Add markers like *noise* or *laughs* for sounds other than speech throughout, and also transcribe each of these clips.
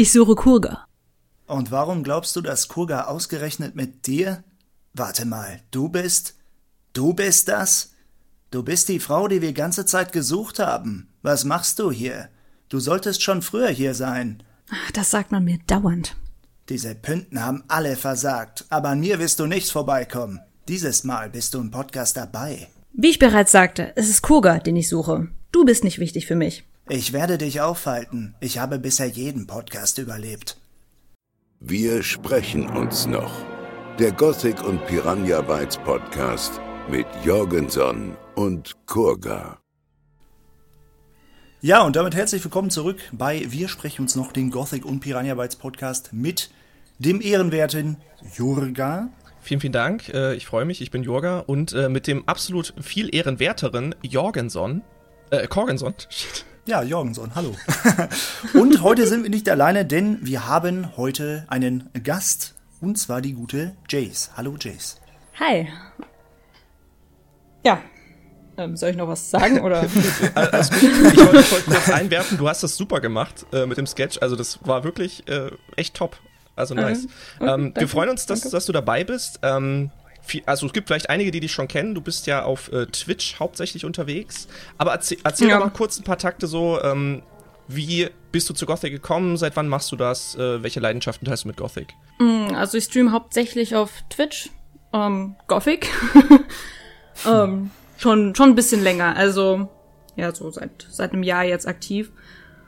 Ich suche Kurga. Und warum glaubst du, dass Kurga ausgerechnet mit dir? Warte mal, du bist. Du bist das? Du bist die Frau, die wir ganze Zeit gesucht haben. Was machst du hier? Du solltest schon früher hier sein. Das sagt man mir dauernd. Diese Pünten haben alle versagt, aber an mir wirst du nicht vorbeikommen. Dieses Mal bist du im Podcast dabei. Wie ich bereits sagte, es ist Kurga, den ich suche. Du bist nicht wichtig für mich. Ich werde dich aufhalten. Ich habe bisher jeden Podcast überlebt. Wir sprechen uns noch. Der Gothic und Piranha Bytes Podcast mit Jorgenson und Kurga. Ja, und damit herzlich willkommen zurück bei Wir sprechen uns noch, den Gothic und Piranha Bytes Podcast mit dem ehrenwerten Jurga. Vielen, vielen Dank. Äh, ich freue mich. Ich bin Jurga und äh, mit dem absolut viel ehrenwerteren Jorgenson. Äh, Korgenson. *laughs* Ja, Jorgenson, hallo. *laughs* und heute sind wir nicht alleine, denn wir haben heute einen Gast. Und zwar die gute Jace. Hallo, Jace. Hi. Ja. Ähm, soll ich noch was sagen? *laughs* Oder? also, ich wollte wollt kurz einwerfen, du hast das super gemacht äh, mit dem Sketch. Also, das war wirklich äh, echt top. Also nice. Mhm. Okay, ähm, wir freuen uns, dass, dass du dabei bist. Ähm, also es gibt vielleicht einige, die dich schon kennen. Du bist ja auf äh, Twitch hauptsächlich unterwegs. Aber erzähl, erzähl ja. doch mal kurz ein paar Takte so. Ähm, wie bist du zu Gothic gekommen? Seit wann machst du das? Äh, welche Leidenschaften teilst du mit Gothic? Mm, also ich streame hauptsächlich auf Twitch. Ähm, Gothic. *laughs* ähm, schon, schon ein bisschen länger. Also ja, so seit, seit einem Jahr jetzt aktiv.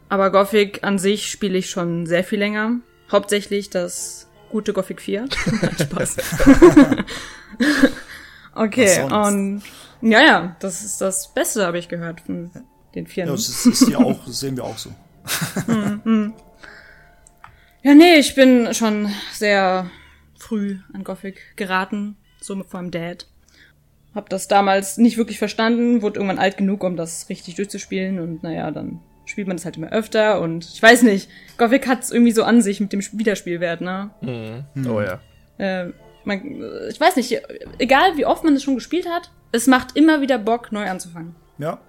Aber Gothic an sich spiele ich schon sehr viel länger. Hauptsächlich das gute Gothic 4. *laughs* Spaß. *laughs* *laughs* okay, und ja, ja, das ist das Beste, habe ich gehört von den Vieren. Ja, das, ist, ist hier auch, das *laughs* sehen wir auch so. Mhm. ja, nee, ich bin schon sehr früh an Gothic geraten, so mit meinem Dad. Hab das damals nicht wirklich verstanden, wurde irgendwann alt genug, um das richtig durchzuspielen und naja, dann spielt man das halt immer öfter und ich weiß nicht, Gothic hat es irgendwie so an sich mit dem Wiederspielwert, ne? Mhm. Oh ja. Äh, man, ich weiß nicht, egal wie oft man es schon gespielt hat, es macht immer wieder Bock, neu anzufangen. Ja.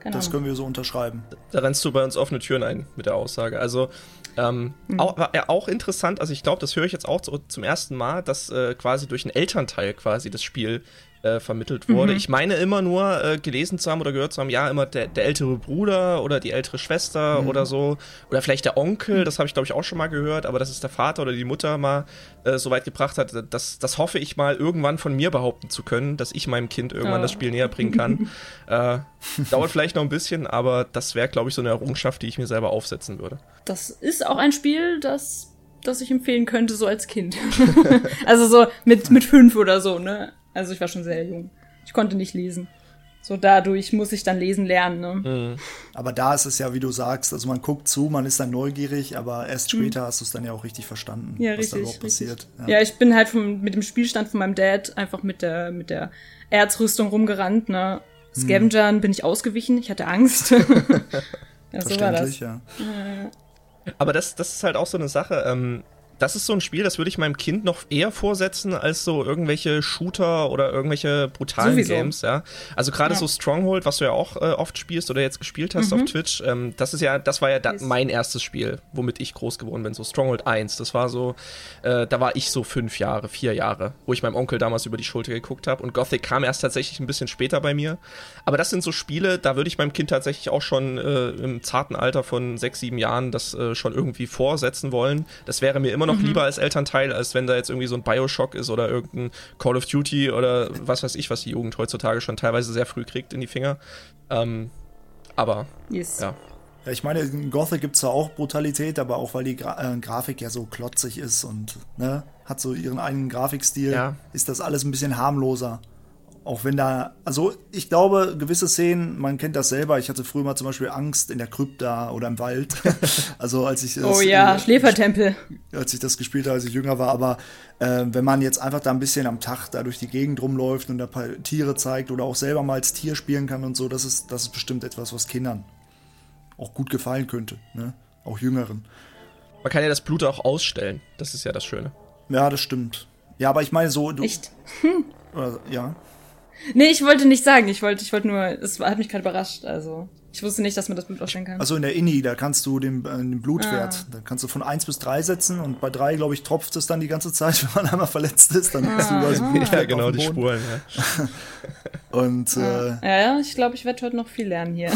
Keine das können wir so unterschreiben. Da rennst du bei uns offene Türen ein mit der Aussage. Also ähm, mhm. auch, ja, auch interessant, also ich glaube, das höre ich jetzt auch so, zum ersten Mal, dass äh, quasi durch einen Elternteil quasi das Spiel äh, vermittelt wurde. Mhm. Ich meine immer nur äh, gelesen zu haben oder gehört zu haben, ja, immer der, der ältere Bruder oder die ältere Schwester mhm. oder so. Oder vielleicht der Onkel, das habe ich glaube ich auch schon mal gehört, aber dass es der Vater oder die Mutter mal äh, so weit gebracht hat, das, das hoffe ich mal irgendwann von mir behaupten zu können, dass ich meinem Kind irgendwann ja. das Spiel näher bringen kann. *laughs* äh, dauert vielleicht noch ein bisschen, aber das wäre glaube ich so eine Errungenschaft, die ich mir selber aufsetzen würde. Das ist auch ein Spiel, das das ich empfehlen könnte, so als Kind. *laughs* also so mit, mit fünf oder so, ne? Also ich war schon sehr jung. Ich konnte nicht lesen. So dadurch muss ich dann lesen lernen. Ne? Mhm. Aber da ist es ja, wie du sagst, also man guckt zu, man ist dann neugierig, aber erst mhm. später mhm. hast du es dann ja auch richtig verstanden, ja, was richtig, da überhaupt passiert. Ja. ja. ich bin halt vom, mit dem Spielstand von meinem Dad einfach mit der, mit der Erzrüstung rumgerannt. Ne? Scavengern mhm. bin ich ausgewichen, ich hatte Angst. *laughs* ja, so war das. Ja. Aber das, das ist halt auch so eine Sache. Ähm, das ist so ein Spiel, das würde ich meinem Kind noch eher vorsetzen als so irgendwelche Shooter oder irgendwelche brutalen Sowieso. Games, ja. Also gerade ja. so Stronghold, was du ja auch äh, oft spielst oder jetzt gespielt hast mhm. auf Twitch, ähm, das ist ja, das war ja da, mein erstes Spiel, womit ich groß geworden bin, so Stronghold 1. Das war so, äh, da war ich so fünf Jahre, vier Jahre, wo ich meinem Onkel damals über die Schulter geguckt habe und Gothic kam erst tatsächlich ein bisschen später bei mir. Aber das sind so Spiele, da würde ich meinem Kind tatsächlich auch schon äh, im zarten Alter von sechs, sieben Jahren das äh, schon irgendwie vorsetzen wollen. Das wäre mir immer immer noch mhm. lieber als Elternteil, als wenn da jetzt irgendwie so ein Bioshock ist oder irgendein Call of Duty oder was weiß ich, was die Jugend heutzutage schon teilweise sehr früh kriegt in die Finger. Ähm, aber yes. ja. Ja, ich meine, in Gothic gibt es zwar auch Brutalität, aber auch weil die Gra äh, Grafik ja so klotzig ist und ne, hat so ihren eigenen Grafikstil, ja. ist das alles ein bisschen harmloser. Auch wenn da, also ich glaube, gewisse Szenen, man kennt das selber. Ich hatte früher mal zum Beispiel Angst in der Krypta oder im Wald. *laughs* also als ich das, Oh ja, äh, Schläfertempel. Als ich das gespielt habe, als ich jünger war. Aber äh, wenn man jetzt einfach da ein bisschen am Tag da durch die Gegend rumläuft und da paar Tiere zeigt oder auch selber mal als Tier spielen kann und so, das ist, das ist bestimmt etwas, was Kindern auch gut gefallen könnte. Ne? Auch Jüngeren. Man kann ja das Blut auch ausstellen. Das ist ja das Schöne. Ja, das stimmt. Ja, aber ich meine so. Du, Echt? Hm. Oder, ja. Nee, ich wollte nicht sagen. Ich wollte, ich wollte nur, es hat mich gerade überrascht. Also Ich wusste nicht, dass man das Blut ausstellen kann. Also in der Inni, da kannst du den, äh, den Blutwert, ah. da kannst du von 1 bis 3 setzen und bei 3, glaube ich, tropft es dann die ganze Zeit, *laughs* wenn man einmal verletzt ist. Dann ah. hast du quasi Blut Ja, genau, die Spuren, ja. *laughs* und, äh, ja, ja, ich glaube, ich werde heute noch viel lernen hier.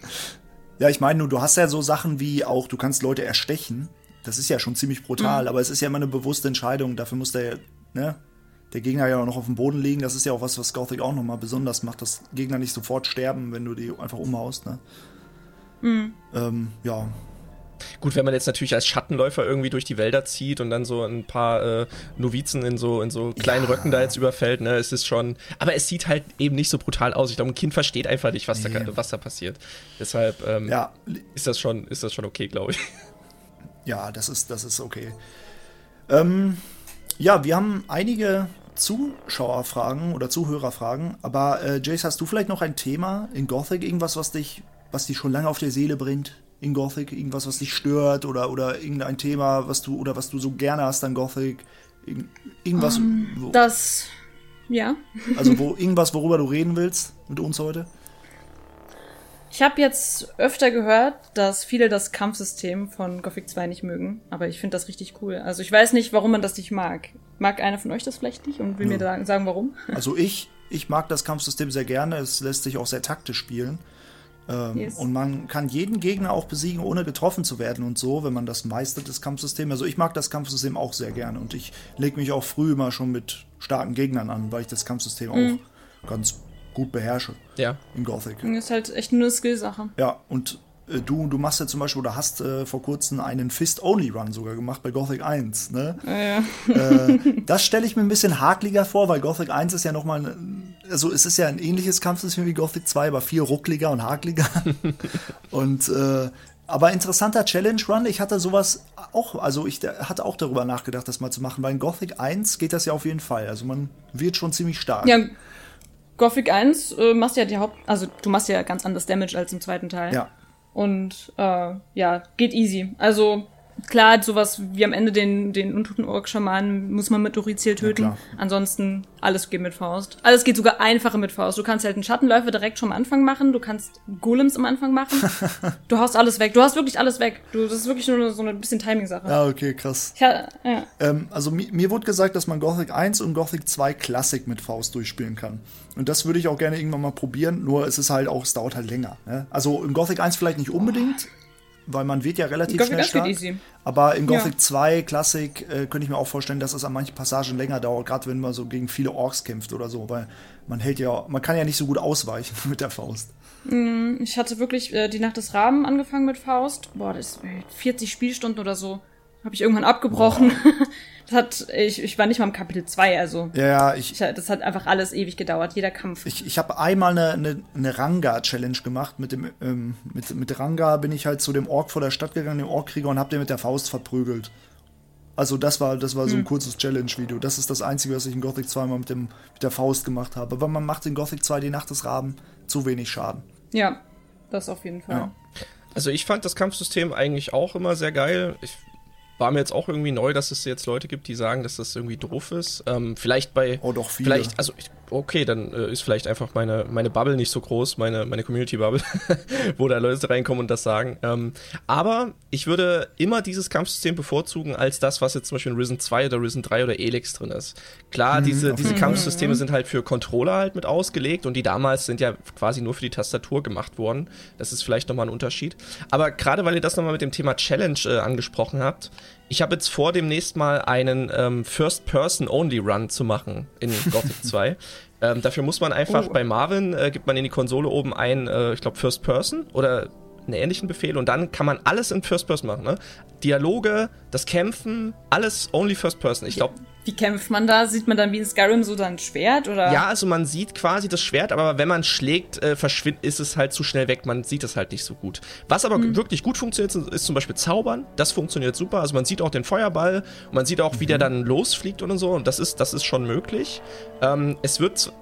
*laughs* ja, ich meine, du hast ja so Sachen wie auch, du kannst Leute erstechen. Das ist ja schon ziemlich brutal, mhm. aber es ist ja immer eine bewusste Entscheidung. Dafür muss der, ne, der Gegner ja auch noch auf dem Boden liegen. Das ist ja auch was, was Gothic auch nochmal besonders macht, dass Gegner nicht sofort sterben, wenn du die einfach umhaust. Ne? Mhm. Ähm, ja. Gut, wenn man jetzt natürlich als Schattenläufer irgendwie durch die Wälder zieht und dann so ein paar äh, Novizen in so, in so kleinen ja. Röcken da jetzt überfällt, ne, es ist schon. Aber es sieht halt eben nicht so brutal aus. Ich glaube, ein Kind versteht einfach nicht, was, nee. da, was da passiert. Deshalb ähm, ja. ist, das schon, ist das schon okay, glaube ich. Ja, das ist, das ist okay. Ähm, ja, wir haben einige Zuschauerfragen oder Zuhörerfragen. Aber äh, Jace, hast du vielleicht noch ein Thema in Gothic, irgendwas, was dich, was dich schon lange auf der Seele brennt in Gothic, irgendwas, was dich stört oder oder irgendein Thema, was du oder was du so gerne hast an Gothic, irgendwas. Um, wo, das, ja. *laughs* Also wo irgendwas, worüber du reden willst mit uns heute? Ich habe jetzt öfter gehört, dass viele das Kampfsystem von Gothic 2 nicht mögen, aber ich finde das richtig cool. Also ich weiß nicht, warum man das nicht mag. Mag einer von euch das vielleicht nicht und will ja. mir da sagen, warum? *laughs* Also ich, ich mag das Kampfsystem sehr gerne. Es lässt sich auch sehr taktisch spielen. Ähm, yes. Und man kann jeden Gegner auch besiegen, ohne getroffen zu werden und so, wenn man das meistert, das Kampfsystem. Also ich mag das Kampfsystem auch sehr gerne und ich lege mich auch früh immer schon mit starken Gegnern an, weil ich das Kampfsystem mhm. auch ganz gut beherrsche. Ja. In Gothic. Das ist halt echt nur eine Skillsache. Ja, und du, du machst ja zum Beispiel oder hast äh, vor kurzem einen Fist-Only-Run sogar gemacht bei Gothic 1. Ne? Ja, ja. Äh, das stelle ich mir ein bisschen hakliger vor, weil Gothic 1 ist ja nochmal, also es ist ja ein ähnliches Kampfsystem wie Gothic 2, aber viel ruckliger und hakliger. *laughs* und äh, aber interessanter Challenge Run. Ich hatte sowas auch, also ich hatte auch darüber nachgedacht, das mal zu machen, weil in Gothic 1 geht das ja auf jeden Fall. Also man wird schon ziemlich stark. Ja, Gothic 1 äh, machst ja die Haupt, also du machst ja ganz anders Damage als im zweiten Teil. Ja. Und äh, ja, geht easy. Also klar, sowas wie am Ende den, den untoten Ork-Schamanen muss man mit Dorizil töten. Ja, Ansonsten alles geht mit Faust. Alles geht sogar einfacher mit Faust. Du kannst halt einen Schattenläufer direkt schon am Anfang machen. Du kannst Golems am Anfang machen. *laughs* du haust alles weg. Du hast wirklich alles weg. Du, das ist wirklich nur so eine bisschen Timing-Sache. Ja, okay, krass. Ja, ja. Ähm, also mir, mir wurde gesagt, dass man Gothic 1 und Gothic 2 Classic mit Faust durchspielen kann. Und das würde ich auch gerne irgendwann mal probieren. Nur es ist halt auch, es dauert halt länger. Ne? Also in Gothic 1 vielleicht nicht unbedingt weil man wird ja relativ Gothic schnell stark. Easy. Aber in Gothic ja. 2 Classic äh, könnte ich mir auch vorstellen, dass es an manchen Passagen länger dauert, gerade wenn man so gegen viele Orks kämpft oder so, weil man hält ja, man kann ja nicht so gut ausweichen *laughs* mit der Faust. Mm, ich hatte wirklich äh, die Nacht des Raben angefangen mit Faust. Boah, das ist 40 Spielstunden oder so. Habe ich irgendwann abgebrochen. *laughs* Das hat, ich, ich war nicht mal im Kapitel 2, also. Ja, ja, ich, ich. Das hat einfach alles ewig gedauert, jeder Kampf. Ich, ich habe einmal eine, eine, eine Ranga-Challenge gemacht. Mit dem, ähm, mit, mit Ranga bin ich halt zu dem Ork vor der Stadt gegangen, dem Orkkrieger, und hab den mit der Faust verprügelt. Also das war, das war so ein hm. kurzes Challenge-Video. Das ist das Einzige, was ich in Gothic 2 mal mit, dem, mit der Faust gemacht habe. Aber man macht in Gothic 2 die Nacht des Raben zu wenig Schaden. Ja, das auf jeden Fall. Ja. Also ich fand das Kampfsystem eigentlich auch immer sehr geil. Ich war mir jetzt auch irgendwie neu, dass es jetzt Leute gibt, die sagen, dass das irgendwie doof ist. Ähm, vielleicht bei. Oh, doch viele. Vielleicht, also ich, okay, dann äh, ist vielleicht einfach meine, meine Bubble nicht so groß, meine, meine Community-Bubble, *laughs* wo da Leute reinkommen und das sagen. Ähm, aber ich würde immer dieses Kampfsystem bevorzugen als das, was jetzt zum Beispiel in Risen 2 oder Risen 3 oder Elix drin ist. Klar, mhm, diese, diese Kampfsysteme sind halt für Controller halt mit ausgelegt und die damals sind ja quasi nur für die Tastatur gemacht worden. Das ist vielleicht nochmal ein Unterschied. Aber gerade weil ihr das nochmal mit dem Thema Challenge äh, angesprochen habt, ich habe jetzt vor, demnächst mal einen ähm, First-Person-Only-Run zu machen in *laughs* Gothic 2. ähm, dafür muss man einfach oh. bei Marvin, äh, gibt man in die Konsole oben ein, äh, ich glaube, First-Person oder einen ähnlichen Befehl und dann kann man alles in First Person machen. Ne? Dialoge, das Kämpfen, alles only First Person. Ich glaube. Wie kämpft man da? Sieht man dann wie in Skyrim so dann Schwert oder? Ja, also man sieht quasi das Schwert, aber wenn man schlägt, äh, verschwindet, ist es halt zu schnell weg. Man sieht es halt nicht so gut. Was aber mhm. wirklich gut funktioniert, ist zum Beispiel Zaubern. Das funktioniert super. Also man sieht auch den Feuerball, und man sieht auch, wie der mhm. dann losfliegt und so. Und das ist, das ist schon möglich. Ähm, es wird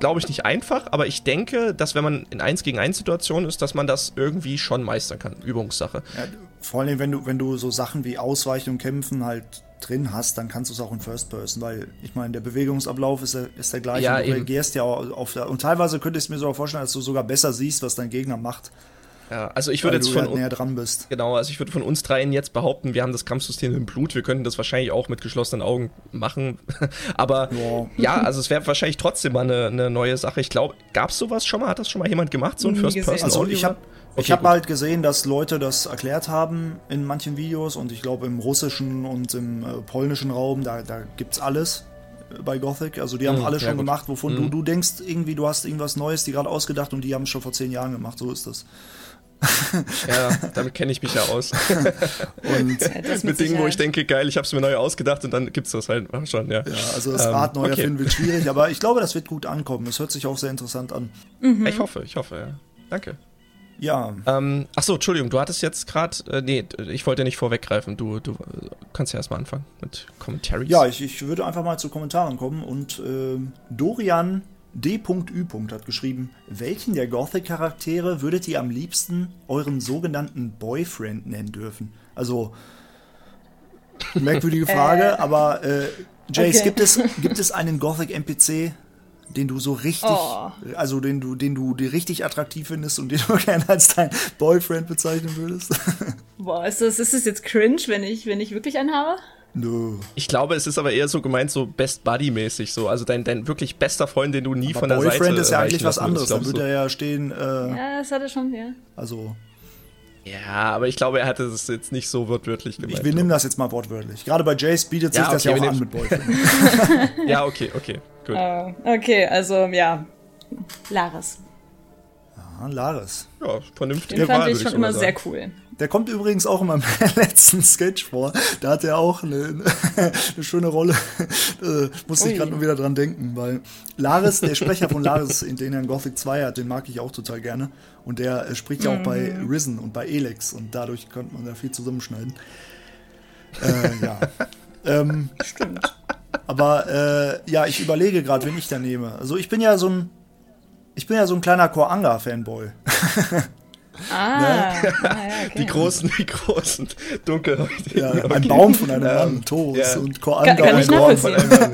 glaube ich, nicht einfach, aber ich denke, dass wenn man in 1 gegen 1 Situationen ist, dass man das irgendwie schon meistern kann. Übungssache. Ja, vor allem, wenn du, wenn du so Sachen wie Ausweichen und Kämpfen halt drin hast, dann kannst du es auch in First Person, weil ich meine, der Bewegungsablauf ist, ist der gleiche. Ja, du reagierst ja auf der, und teilweise könnte ich es mir sogar vorstellen, dass du sogar besser siehst, was dein Gegner macht. Ja, also ich würde jetzt von halt näher dran bist. Genau, also ich würde von uns dreien jetzt behaupten, wir haben das Kampfsystem im Blut, wir könnten das wahrscheinlich auch mit geschlossenen Augen machen. *laughs* Aber ja, ja also es wäre wahrscheinlich trotzdem mal eine, eine neue Sache. Ich glaube, gab es sowas schon mal? Hat das schon mal jemand gemacht, so ein First Person? Also ich habe Okay, ich habe halt gesehen, dass Leute das erklärt haben in manchen Videos und ich glaube im russischen und im äh, polnischen Raum, da, da es alles äh, bei Gothic. Also die haben mhm, alle schon gut. gemacht, wovon mhm. du, du denkst, irgendwie, du hast irgendwas Neues, die gerade ausgedacht und die haben es schon vor zehn Jahren gemacht. So ist das. *laughs* ja, damit kenne ich mich ja aus. *laughs* und *laughs* ja, mit, mit Dingen, wo ich denke, geil, ich habe es mir neu ausgedacht und dann gibt es das halt schon, ja. Ja, also das ähm, Rad neu okay. erfinden wird schwierig, aber ich glaube, das wird gut ankommen. Es hört sich auch sehr interessant an. Mhm. Ich hoffe, ich hoffe, ja. Danke. Ja. Ähm, achso, Entschuldigung, du hattest jetzt gerade, äh, nee, ich wollte nicht vorweggreifen. Du, du äh, kannst ja erstmal anfangen mit Commentaries. Ja, ich, ich würde einfach mal zu Kommentaren kommen und äh, Dorian D.Ü. hat geschrieben, welchen der Gothic-Charaktere würdet ihr am liebsten euren sogenannten Boyfriend nennen dürfen? Also, merkwürdige *laughs* Frage, äh, aber äh, Jace, okay. gibt, es, *laughs* gibt es einen Gothic-NPC, den du so richtig, oh. also den du, den du dir richtig attraktiv findest und den du *laughs* gerne als dein Boyfriend bezeichnen würdest? *laughs* Boah, ist das, ist das jetzt cringe, wenn ich, wenn ich wirklich einen habe? No. Ich glaube, es ist aber eher so gemeint, so Best Buddy-mäßig, so. Also dein, dein wirklich bester Freund, den du nie aber von der Boyfriend Seite ist ja eigentlich was anderes. Dann würde so. er ja stehen. Äh, ja, das hat er schon, ja. Also. Ja, aber ich glaube, er hatte es jetzt nicht so wortwörtlich gemeint. Ich, wir nehmen das jetzt mal wortwörtlich. Gerade bei Jace bietet sich ja, okay, das ja auch an mit Boyfriend. *laughs* ja, okay, okay, gut. Uh, okay, also ja, Laris. Laris. Ja, vernünftig. Den fand Wahl, ich schon immer sagen. sehr cool. Der kommt übrigens auch in meinem *laughs* letzten Sketch vor. Da hat er auch eine, *laughs* eine schöne Rolle. Äh, musste ich gerade nur wieder dran denken, weil Laris, der Sprecher von Laris, in den er in Gothic 2 hat, den mag ich auch total gerne. Und der äh, spricht ja auch bei mhm. Risen und bei Elex und dadurch könnte man da viel zusammenschneiden. Äh, ja. *laughs* ähm, Stimmt. Aber äh, ja, ich überlege gerade, wen ich da nehme. Also ich bin ja so ein, ich bin ja so ein kleiner Koranga-Fanboy. Ah, *laughs* ne? ah ja, *laughs* okay. Die großen, die großen, dunkelhäutigen. Ja, ein okay. Baum von einem Mann, Toast ja. und Koanga kann, kann ich Baum von einem Mann.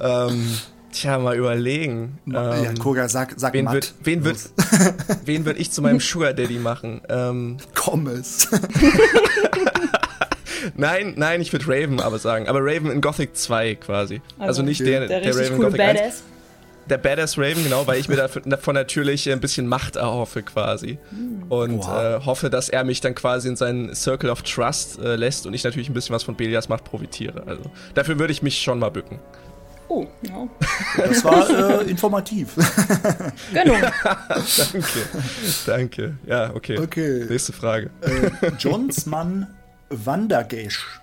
*laughs* ähm, tja, mal überlegen. Ja, ähm, Koga, sag, sag wen wird, wen wird, wen wird ich zu meinem Sugar Daddy machen? Ähm, Komm es. nein, nein, ich würde Raven aber sagen. Aber Raven in Gothic 2 quasi. Also, also nicht der, der, der Raven cool Gothic Badass. 1 der Badass Raven, genau, weil ich mir davon natürlich ein bisschen Macht erhoffe quasi. Und wow. äh, hoffe, dass er mich dann quasi in seinen Circle of Trust äh, lässt und ich natürlich ein bisschen was von Belias Macht profitiere. Also dafür würde ich mich schon mal bücken. Oh, ja. *laughs* Das war äh, informativ. *laughs* Genau. danke. Danke. Ja, okay. okay. Nächste Frage. Äh, Johnsmann Wandergesch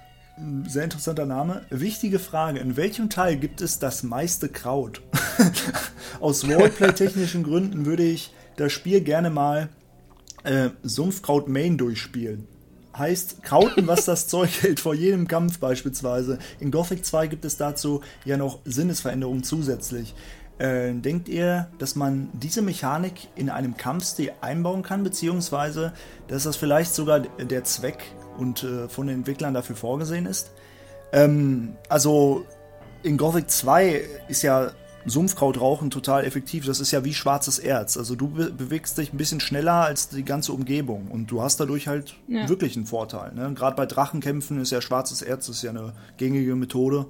sehr interessanter Name. Wichtige Frage: In welchem Teil gibt es das meiste Kraut? *laughs* Aus Roleplay-technischen Gründen würde ich das Spiel gerne mal äh, Sumpfkraut Main durchspielen. Heißt, Krauten, was das *laughs* Zeug hält vor jedem Kampf beispielsweise. In Gothic 2 gibt es dazu ja noch Sinnesveränderungen zusätzlich. Äh, denkt ihr, dass man diese Mechanik in einem Kampfstil einbauen kann, beziehungsweise dass das vielleicht sogar der Zweck und äh, von den Entwicklern dafür vorgesehen ist. Ähm, also in Gothic 2 ist ja Sumpfkrautrauchen total effektiv. Das ist ja wie schwarzes Erz. Also du be bewegst dich ein bisschen schneller als die ganze Umgebung und du hast dadurch halt ja. wirklich einen Vorteil. Ne? Gerade bei Drachenkämpfen ist ja schwarzes Erz ist ja eine gängige Methode,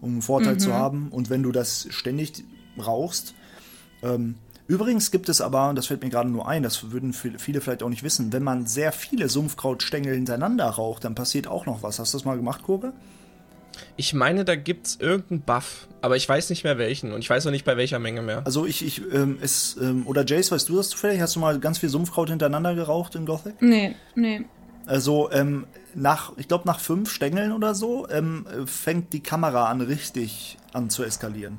um einen Vorteil mhm. zu haben. Und wenn du das ständig rauchst, ähm, Übrigens gibt es aber, das fällt mir gerade nur ein, das würden viele vielleicht auch nicht wissen, wenn man sehr viele Sumpfkrautstängel hintereinander raucht, dann passiert auch noch was. Hast du das mal gemacht, Kurve? Ich meine, da gibt es irgendeinen Buff, aber ich weiß nicht mehr welchen und ich weiß auch nicht bei welcher Menge mehr. Also ich, ich, ähm, es, ähm, oder Jace, weißt du das zufällig? Hast du mal ganz viel Sumpfkraut hintereinander geraucht in Gothic? Nee, nee. Also ähm, nach, ich glaube nach fünf Stängeln oder so, ähm, fängt die Kamera an richtig an zu eskalieren.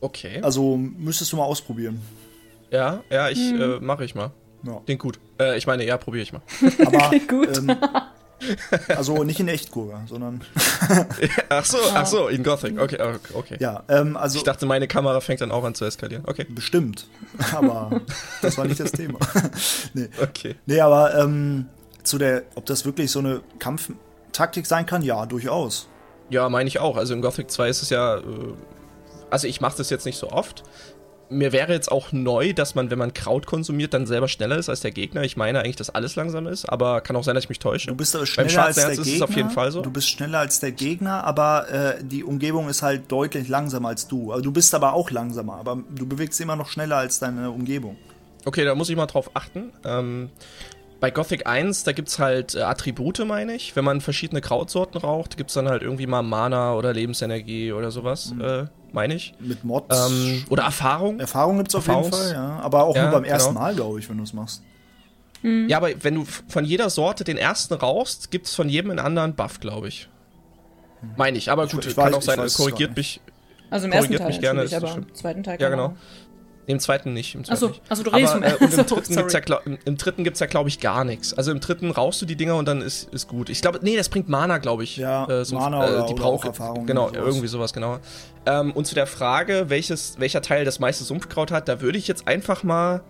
Okay. Also müsstest du mal ausprobieren. Ja, ja, ich hm. äh, mache ich mal. Ja. Klingt gut. Äh, ich meine, ja, probiere ich mal. *laughs* Aber, Klingt *laughs* gut. Ähm, also nicht in Echtkurve, sondern. *laughs* ach so, ach so, in Gothic. Okay, okay. Ja, ähm, also. Ich dachte, meine Kamera fängt dann auch an zu eskalieren. Okay. Bestimmt. Aber das war nicht das Thema. nee. Okay. Nee, aber ähm, zu der, ob das wirklich so eine Kampftaktik sein kann, ja, durchaus. Ja, meine ich auch. Also in Gothic 2 ist es ja. Äh, also ich mache das jetzt nicht so oft. Mir wäre jetzt auch neu, dass man, wenn man Kraut konsumiert, dann selber schneller ist als der Gegner. Ich meine eigentlich, dass alles langsam ist, aber kann auch sein, dass ich mich täusche. Du bist aber schneller als der Gegner. Ist es auf jeden Fall so. Du bist schneller als der Gegner, aber äh, die Umgebung ist halt deutlich langsamer als du. Also du bist aber auch langsamer, aber du bewegst immer noch schneller als deine Umgebung. Okay, da muss ich mal drauf achten. Ähm, bei Gothic 1, da gibt es halt äh, Attribute, meine ich. Wenn man verschiedene Krautsorten raucht, gibt es dann halt irgendwie mal Mana oder Lebensenergie oder sowas, mhm. äh, meine ich. Mit Mods. Ähm, oder Erfahrung. Erfahrung gibt es auf jeden Fall, ja. Aber auch ja, nur beim ersten genau. Mal, glaube ich, wenn du es machst. Mhm. Ja, aber wenn du von jeder Sorte den ersten rauchst, gibt es von jedem einen anderen Buff, glaube ich. Mhm. Meine ich, aber gut, ich, ich kann weiß, auch sein, korrigiert mich. Also im ersten Teil gerne, aber im zweiten Teil Ja, genau. Im zweiten nicht. Im zweiten achso, nicht. achso, du redest Aber, äh, und im *laughs* dritten gibt's ja, im, im dritten gibt's ja, glaube ich, gar nichts. Also im dritten rauchst du die Dinger und dann ist, ist gut. Ich glaube, nee, das bringt Mana, glaube ich. Ja, äh, so, Mana äh, die oder braucht Erfahrung. Genau, sowas. irgendwie sowas, genau. Ähm, und zu der Frage, welches, welcher Teil das meiste Sumpfkraut hat, da würde ich jetzt einfach mal